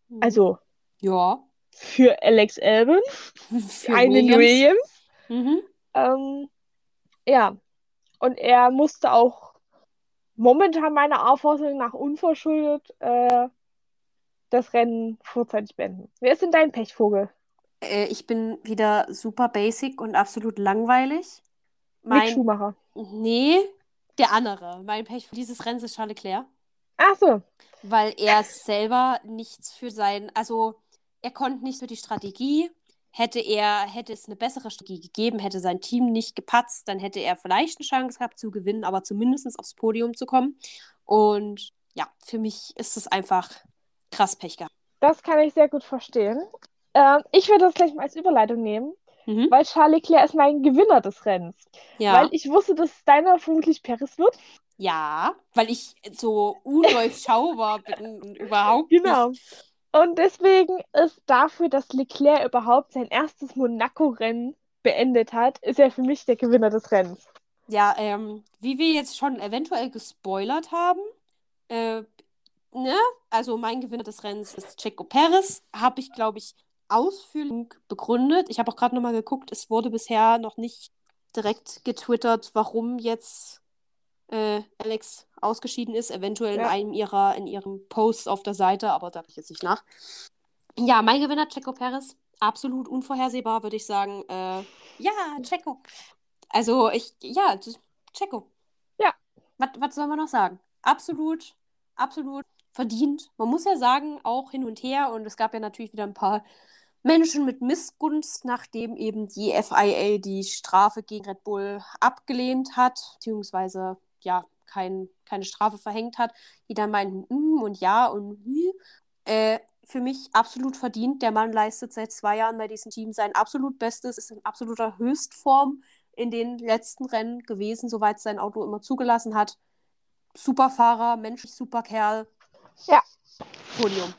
Mhm. Also ja. für Alex Albon, Für einen Williams. Williams. Mhm. Ähm, ja, und er musste auch momentan meiner Auffassung nach unverschuldet äh, das Rennen vorzeitig beenden. Wer ist denn dein Pechvogel? Äh, ich bin wieder super basic und absolut langweilig. Mick Mein, Schumacher. nee, der andere. Mein Pech für dieses Rennen ist Charles Leclerc, Ach so, weil er selber nichts für sein, also er konnte nicht so die Strategie. hätte er, hätte es eine bessere Strategie gegeben, hätte sein Team nicht gepatzt, dann hätte er vielleicht eine Chance gehabt zu gewinnen, aber zumindest aufs Podium zu kommen. Und ja, für mich ist es einfach krass Pech gehabt. Das kann ich sehr gut verstehen. Ähm, ich würde das gleich mal als Überleitung nehmen, Mhm. weil Charles Leclerc ist mein Gewinner des Rennens. Ja. Weil ich wusste, dass deiner vermutlich Paris wird. ja, weil ich so undurchschaubar bin und überhaupt Genau. nicht. Und deswegen ist dafür, dass Leclerc überhaupt sein erstes Monaco-Rennen beendet hat, ist er für mich der Gewinner des Rennens. Ja, ähm, wie wir jetzt schon eventuell gespoilert haben, äh, ne? Also mein Gewinner des Rennens ist Checo Perez. Habe ich, glaube ich, ausführlich begründet. Ich habe auch gerade nochmal geguckt, es wurde bisher noch nicht direkt getwittert, warum jetzt äh, Alex ausgeschieden ist. Eventuell in Ja. einem ihrer, in ihrem Post auf der Seite, aber da habe ich jetzt nicht nach. Ja, mein Gewinner Checo Perez. Absolut unvorhersehbar, würde ich sagen. Äh, ja, Checo. Also ich, ja, Checo. Ja. Was, was soll man noch sagen? Absolut, absolut verdient. Man muss ja sagen, auch hin und her. Und es gab ja natürlich wieder ein paar Menschen mit Missgunst, nachdem eben die FIA die Strafe gegen Red Bull abgelehnt hat, beziehungsweise ja, kein, keine Strafe verhängt hat, die dann meinten, mm, und ja und hm. Äh, für mich absolut verdient. Der Mann leistet seit zwei Jahren bei diesem Team sein absolut Bestes, ist in absoluter Höchstform in den letzten Rennen gewesen, soweit sein Auto immer zugelassen hat. Super Fahrer, menschlich super Kerl. Ja. Podium.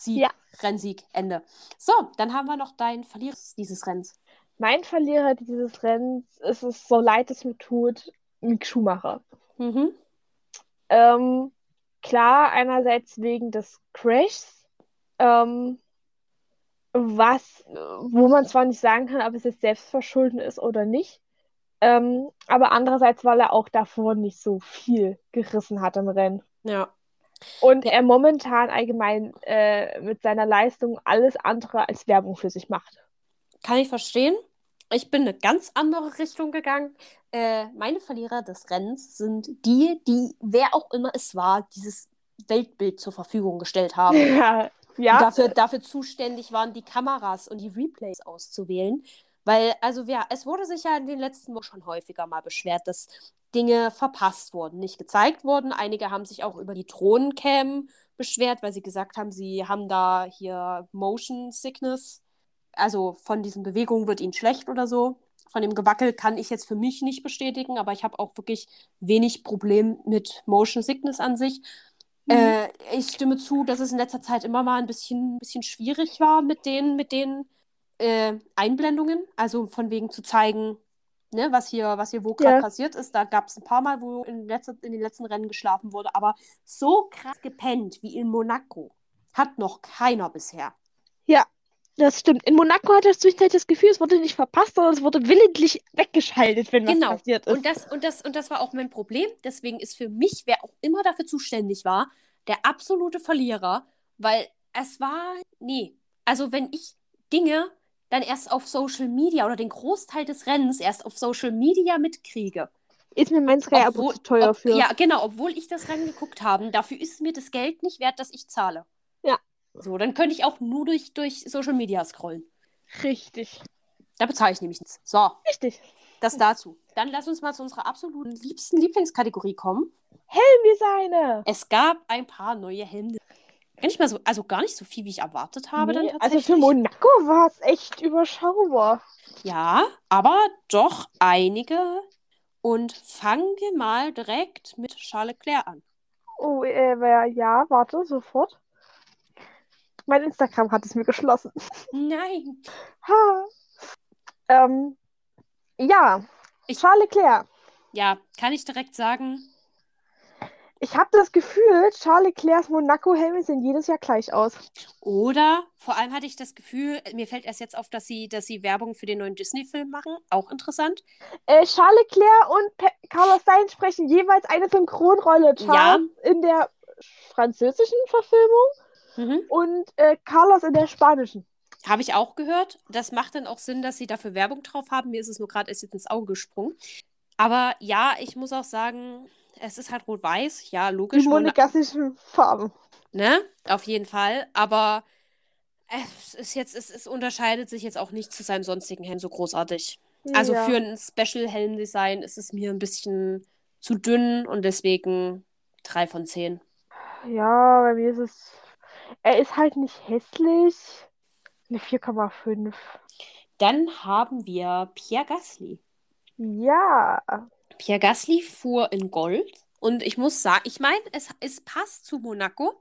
Sieg, Ja. Rennsieg, Ende. So, dann haben wir noch deinen Verlierer dieses Rennens. Mein Verlierer dieses Rennens ist es, so leid es mir tut, Mick Schumacher. Mhm. Ähm, klar, einerseits wegen des Crashs, ähm, was, wo man zwar nicht sagen kann, ob es jetzt Selbstverschulden ist oder nicht, ähm, aber andererseits, weil er auch davor nicht so viel gerissen hat im Rennen. Ja. Und er momentan allgemein äh, mit seiner Leistung alles andere als Werbung für sich macht. Kann ich verstehen. Ich bin eine ganz andere Richtung gegangen. Äh, meine Verlierer des Rennens sind die, die, wer auch immer es war, dieses Weltbild zur Verfügung gestellt haben. Ja, ja. dafür, dafür zuständig waren, die Kameras und die Replays auszuwählen. Weil, also ja, es wurde sich ja in den letzten Wochen schon häufiger mal beschwert, dass Dinge verpasst wurden, nicht gezeigt wurden. Einige haben sich auch über die Drohnencam beschwert, weil sie gesagt haben, sie haben da hier Motion Sickness. Also von diesen Bewegungen wird ihnen schlecht oder so. Von dem Gewackel kann ich jetzt für mich nicht bestätigen, aber ich habe auch wirklich wenig Problem mit Motion Sickness an sich. Mhm. Äh, ich stimme zu, dass es in letzter Zeit immer mal ein bisschen, bisschen schwierig war mit den, mit den äh, Einblendungen. Also von wegen zu zeigen, ne, was hier, was hier wo gerade Ja. passiert ist. Da gab es ein paar Mal, wo in, letzter, in den letzten Rennen geschlafen wurde. Aber so krass gepennt wie in Monaco hat noch keiner bisher. Das stimmt. In Monaco hatte ich zwischenzeitlich das Gefühl, es wurde nicht verpasst, sondern es wurde willentlich weggeschaltet, wenn Genau. was passiert ist. Und das, und, das, und das war auch mein Problem. Deswegen ist für mich, wer auch immer dafür zuständig war, der absolute Verlierer, weil es war, nee. Also wenn ich Dinge dann erst auf Social Media oder den Großteil des Rennens erst auf Social Media mitkriege. ist mir mein Sky Obwohl- zu teuer ob, für. Ja, genau, obwohl ich das Rennen geguckt habe, dafür ist mir das Geld nicht wert, das ich zahle. Ja. So, dann könnte ich auch nur durch, durch Social Media scrollen. Richtig. Da bezahle ich nämlich nichts. So, Richtig. das dazu. Dann lass uns mal zu unserer absoluten liebsten Lieblingskategorie kommen. Helmdesigner. Es gab ein paar neue Helme. Gar nicht mal so, also gar nicht so viel, wie ich erwartet habe dann Nee, also tatsächlich. für Monaco war es echt überschaubar. Ja, aber doch einige. Und fangen wir mal direkt mit Charles Leclerc an. Oh, äh, ja, warte, sofort. Mein Instagram hat es mir geschlossen. Nein. Ha. Ähm, ja, Ich- Charles Leclerc. Ja, kann ich direkt sagen, Ich habe das Gefühl, Charles Leclercs Monaco-Helme sehen jedes Jahr gleich aus. Oder vor allem hatte ich das Gefühl, mir fällt erst jetzt auf, dass sie, dass sie Werbung für den neuen Disney-Film machen. Auch interessant. Äh, Charles Leclerc und Pe Carlos Sainz sprechen jeweils eine Synchronrolle. Charles in der französischen Verfilmung Mhm. und äh, Carlos in der spanischen. Habe ich auch gehört. Das macht dann auch Sinn, dass sie dafür Werbung drauf haben. Mir ist es nur gerade erst jetzt ins Auge gesprungen. Aber ja, ich muss auch sagen, es ist halt rot-weiß. Ja, Die logisch. Mona- monegassischen Farben. Ne? Auf jeden Fall. Aber Es ist jetzt, es, es unterscheidet sich jetzt auch nicht zu seinem sonstigen Helm so großartig. Also Ja. für ein Special-Helm-Design ist es mir ein bisschen zu dünn und deswegen drei von zehn. Ja, bei mir ist es. Er ist halt nicht hässlich. Eine 4,5. Dann haben wir Pierre Gasly. Ja. Pierre Gasly fuhr in Gold und ich muss sagen, ich meine, es, es passt zu Monaco.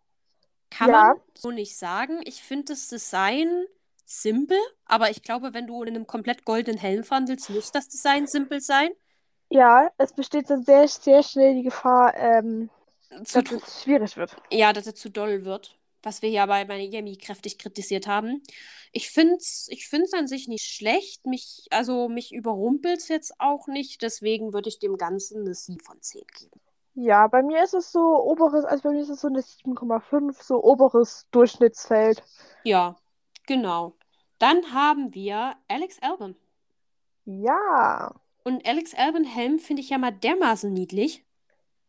Kann Ja. man so nicht sagen. Ich finde das Design simpel, aber ich glaube, wenn du in einem komplett goldenen Helm fahren willst, muss das Design simpel sein. Ja, es besteht dann sehr, sehr schnell die Gefahr, ähm, dass es schwierig wird. ja, dass er zu doll wird, was wir ja bei Miami kräftig kritisiert haben. Ich finde es ich find's an sich nicht schlecht. Mich, also mich überrumpelt es jetzt auch nicht. Deswegen würde ich dem Ganzen eine 7 von 10 geben. Ja, bei mir ist es so oberes, also bei mir ist es so eine 7,5, so oberes Durchschnittsfeld. Ja, genau. Dann haben wir Alex Albon. Ja, Und Alex Albon Helm finde ich ja mal dermaßen niedlich.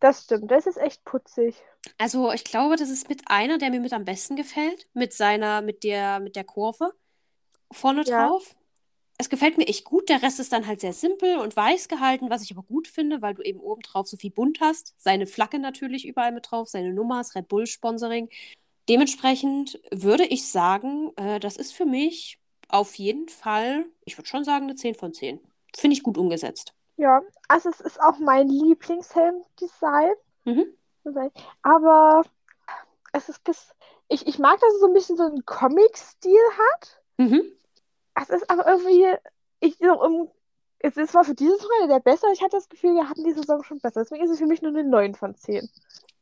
Das stimmt. Das ist echt putzig. Also ich glaube, das ist mit einer, der mir mit am besten gefällt. Mit seiner, mit der, mit der Kurve vorne Ja. drauf. Es gefällt mir echt gut. Der Rest ist dann halt sehr simpel und weiß gehalten, was ich aber gut finde, weil du eben oben drauf so viel bunt hast. Seine Flagge natürlich überall mit drauf, seine Nummer, das Red Bull Sponsoring. Dementsprechend würde ich sagen, äh, das ist für mich auf jeden Fall, ich würde schon sagen, eine 10 von 10. Finde ich gut umgesetzt. Ja, also es ist auch mein Lieblingshelm-Design. Mhm. Aber es ist, ich, ich mag, dass es so ein bisschen so einen Comic-Stil hat. Mhm. Es ist aber irgendwie, ich, so, um, es ist zwar für diese Saison der besser, ich hatte das Gefühl, wir hatten die Saison schon besser. Deswegen ist es für mich nur eine 9 von 10.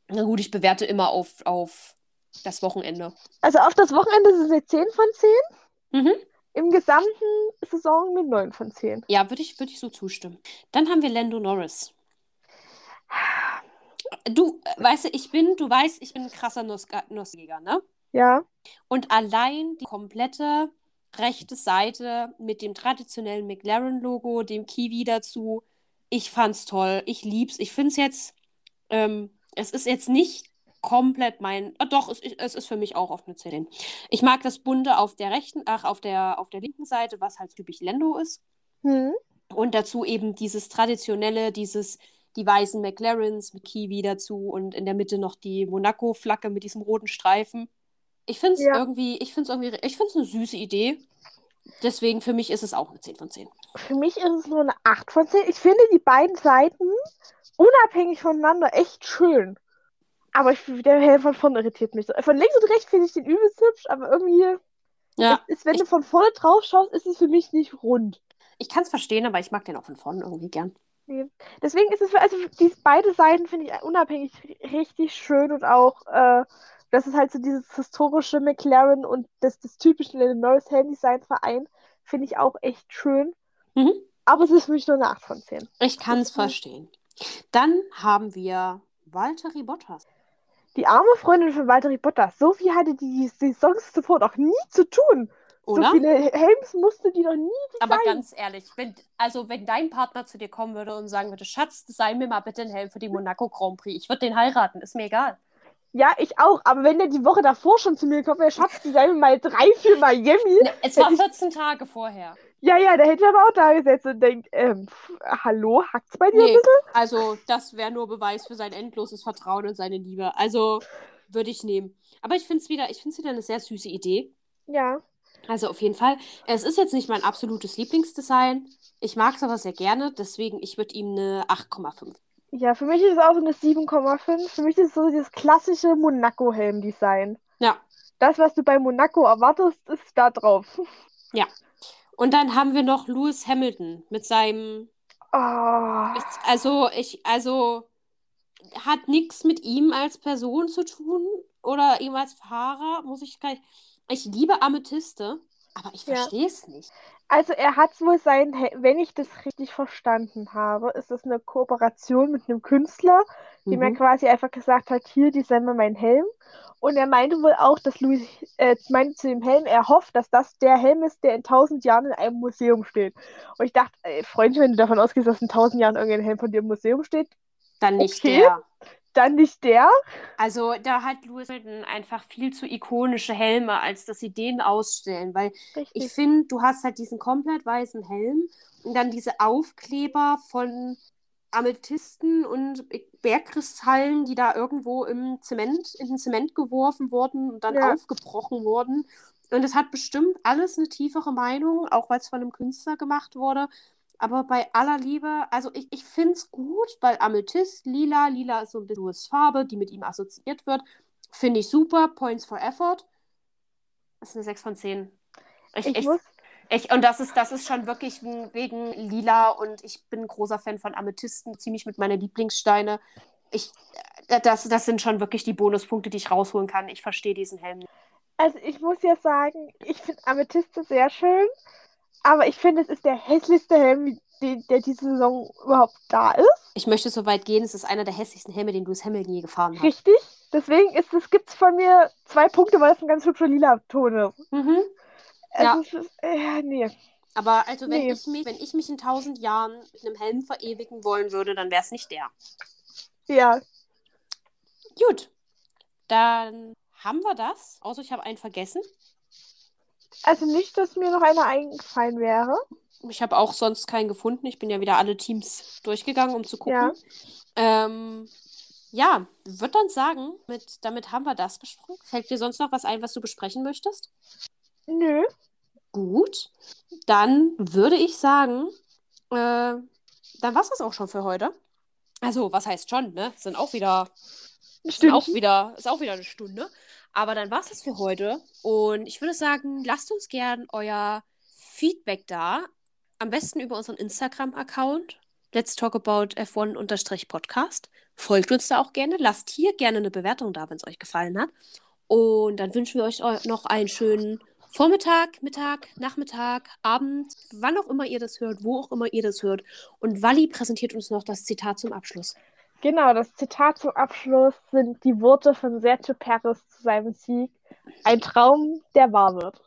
Na gut, ich bewerte immer auf, auf das Wochenende. Also auf das Wochenende ist es eine 10 von 10. Mhm. Im gesamten Saison eine 9 von 10. Ja, würde ich, würd ich so zustimmen. Dann haben wir Lando Norris. Du, weißt du, ich bin, du weißt, ich bin ein krasser Nussjäger, ne? Ja, Und allein die komplette rechte Seite mit dem traditionellen McLaren-Logo, dem Kiwi dazu, ich fand's toll. Ich lieb's. Ich find's jetzt, ähm, es ist jetzt nicht komplett mein, ah, doch, es, es ist für mich auch auf eine 10. Ich mag das Bunte auf der rechten, ach, auf der, auf der linken Seite, was halt typisch Lando ist. hm. Und dazu eben dieses traditionelle, dieses, die weißen McLarens mit Kiwi dazu und in der Mitte noch die Monaco-Flagge mit diesem roten Streifen. Ich finde es Ja. irgendwie, ich finde es irgendwie, ich finde es eine süße Idee. Deswegen für mich ist es auch eine 10 von 10. Für mich ist es nur eine 8 von 10. Ich finde die beiden Seiten unabhängig voneinander echt schön. Aber ich, der Helm von vorne irritiert mich so. Von links und rechts finde ich den übelst hübsch, aber irgendwie, Ja, ist, wenn ich- du von vorne drauf schaust, ist es für mich nicht rund. ich kann es verstehen, aber ich mag den auch von vorne irgendwie gern. Deswegen ist es für, also die beide Seiten finde ich unabhängig richtig schön und auch, äh, das ist halt so dieses historische McLaren und das, das typische Lando Norris Helm-Design vereint, finde ich auch echt schön. Mhm. Aber es ist für mich nur eine 8 von 10. Ich kann es verstehen. Dann haben wir Valtteri Bottas. Die arme Freundin von Valtteri Bottas, so viel hatte die Saisons zuvor noch nie zu tun. Oder? So viele Helms musste die noch nie Aber designen. ganz ehrlich, wenn, also wenn dein Partner zu dir kommen würde und sagen würde, Schatz, design mir mal bitte einen Helm für die Monaco Grand Prix, ich würde den heiraten, ist mir egal. Ja, ich auch. Aber wenn der die Woche davor schon zu mir kommt, der Schatz, die seien mal drei für Miami. Ne, es war Hätte ich- 14 Tage vorher. Ja, ja, der hätte aber auch da gesetzt und denkt, ähm, pf, hallo, hackt's bei dir? Nee, also das wäre nur Beweis für sein endloses Vertrauen und seine Liebe. Also würde ich nehmen. Aber ich finde es wieder, ich finde es wieder eine sehr süße Idee. Ja. Also auf jeden Fall. Es ist jetzt nicht mein absolutes Lieblingsdesign. Ich mag es aber sehr gerne, deswegen ich würde ihm eine 8,5. Ja, für mich ist es auch so eine 7,5. Für mich ist es so dieses klassische Monaco-Helm-Design. Ja. Das, was du bei Monaco erwartest, ist da drauf. Und dann haben wir noch Lewis Hamilton mit seinem Oh, also, ich, also, hat nichts mit ihm als Person zu tun oder ihm als Fahrer, muss ich gleich. Ich liebe Amethyste, aber ich Ja. verstehe es nicht. Also er hat wohl sein, wenn ich das richtig verstanden habe, ist das eine Kooperation mit einem Künstler, er Mhm. quasi einfach gesagt hat, hier, design mal meinen Helm. Und er meinte wohl auch, dass Louis, äh, meinte zu dem Helm, er hofft, dass das der Helm ist, der in tausend Jahren in einem Museum steht. Und ich dachte, ey, Freundchen, wenn du davon ausgehst, dass in tausend Jahren irgendein Helm von dir im Museum steht, Dann nicht Okay. der. Dann nicht der? Also da hat Hamilton einfach viel zu ikonische Helme, als dass sie den ausstellen. Weil Richtig. ich finde, du hast halt diesen komplett weißen Helm und dann diese Aufkleber von Amethysten und Bergkristallen, die da irgendwo im Zement, in den Zement geworfen wurden und dann Ja. aufgebrochen wurden. Und es hat bestimmt alles eine tiefere Meinung, auch weil es von einem Künstler gemacht wurde. Aber bei aller Liebe, also ich, ich finde es gut, weil Amethyst, lila, lila ist so ein bisschen Farbe, die mit ihm assoziiert wird. Finde ich super. Points for Effort. Das ist eine 6 von 10. Ich, Ich ich, muss, ich, und das ist, das ist schon wirklich wegen, Lila und ich bin ein großer Fan von Amethysten, ziemlich mit meinen Lieblingssteine. Ich, äh, das, das sind schon wirklich die Bonuspunkte, die ich rausholen kann. Ich verstehe diesen Helm nicht. also ich muss ja sagen, ich finde Amethyste sehr schön, aber ich finde, es ist der hässlichste Helm, die, der diese Saison überhaupt da ist. Ich möchte so weit gehen, es ist einer der hässlichsten Helme, den Lewis Hamilton je gefahren hat. Richtig. Deswegen ist es, gibt es von mir zwei Punkte, weil es ein ganz hübscher lila Ton ist. Mhm. Also Ja. es ist, äh, nee. Aber also wenn, Nee. ich mich, wenn ich mich in tausend Jahren mit einem Helm verewigen wollen würde, dann wäre es nicht der. Ja. Gut, dann haben wir das. Außer ich habe einen vergessen. Also nicht, dass mir noch einer eingefallen wäre. Ich habe auch sonst keinen gefunden. Ich bin ja wieder alle Teams durchgegangen, um zu gucken. Ja. Ähm, ja, würde dann sagen, mit, damit haben wir das besprochen. Fällt dir sonst noch was ein, was du besprechen möchtest? Nö. Gut, dann würde ich sagen, äh, dann war es das auch schon für heute. Also, was heißt schon, ne? Sind auch wieder, sind auch wieder, ist auch wieder eine Stunde. Aber dann war es das für heute. Und ich würde sagen, lasst uns gern euer Feedback da. Am besten über unseren Instagram-Account. Let's talk about F1-Podcast. Folgt uns da auch gerne. Lasst hier gerne eine Bewertung da, wenn es euch gefallen hat. Und dann wünschen wir euch eu- noch einen schönen Vormittag, Mittag, Nachmittag, Abend, wann auch immer ihr das hört, wo auch immer ihr das hört. Und Wally präsentiert uns noch das Zitat zum Abschluss. Genau, das Zitat zum Abschluss sind die Worte von Sergio Perez zu seinem Sieg. Ein Traum, der wahr wird.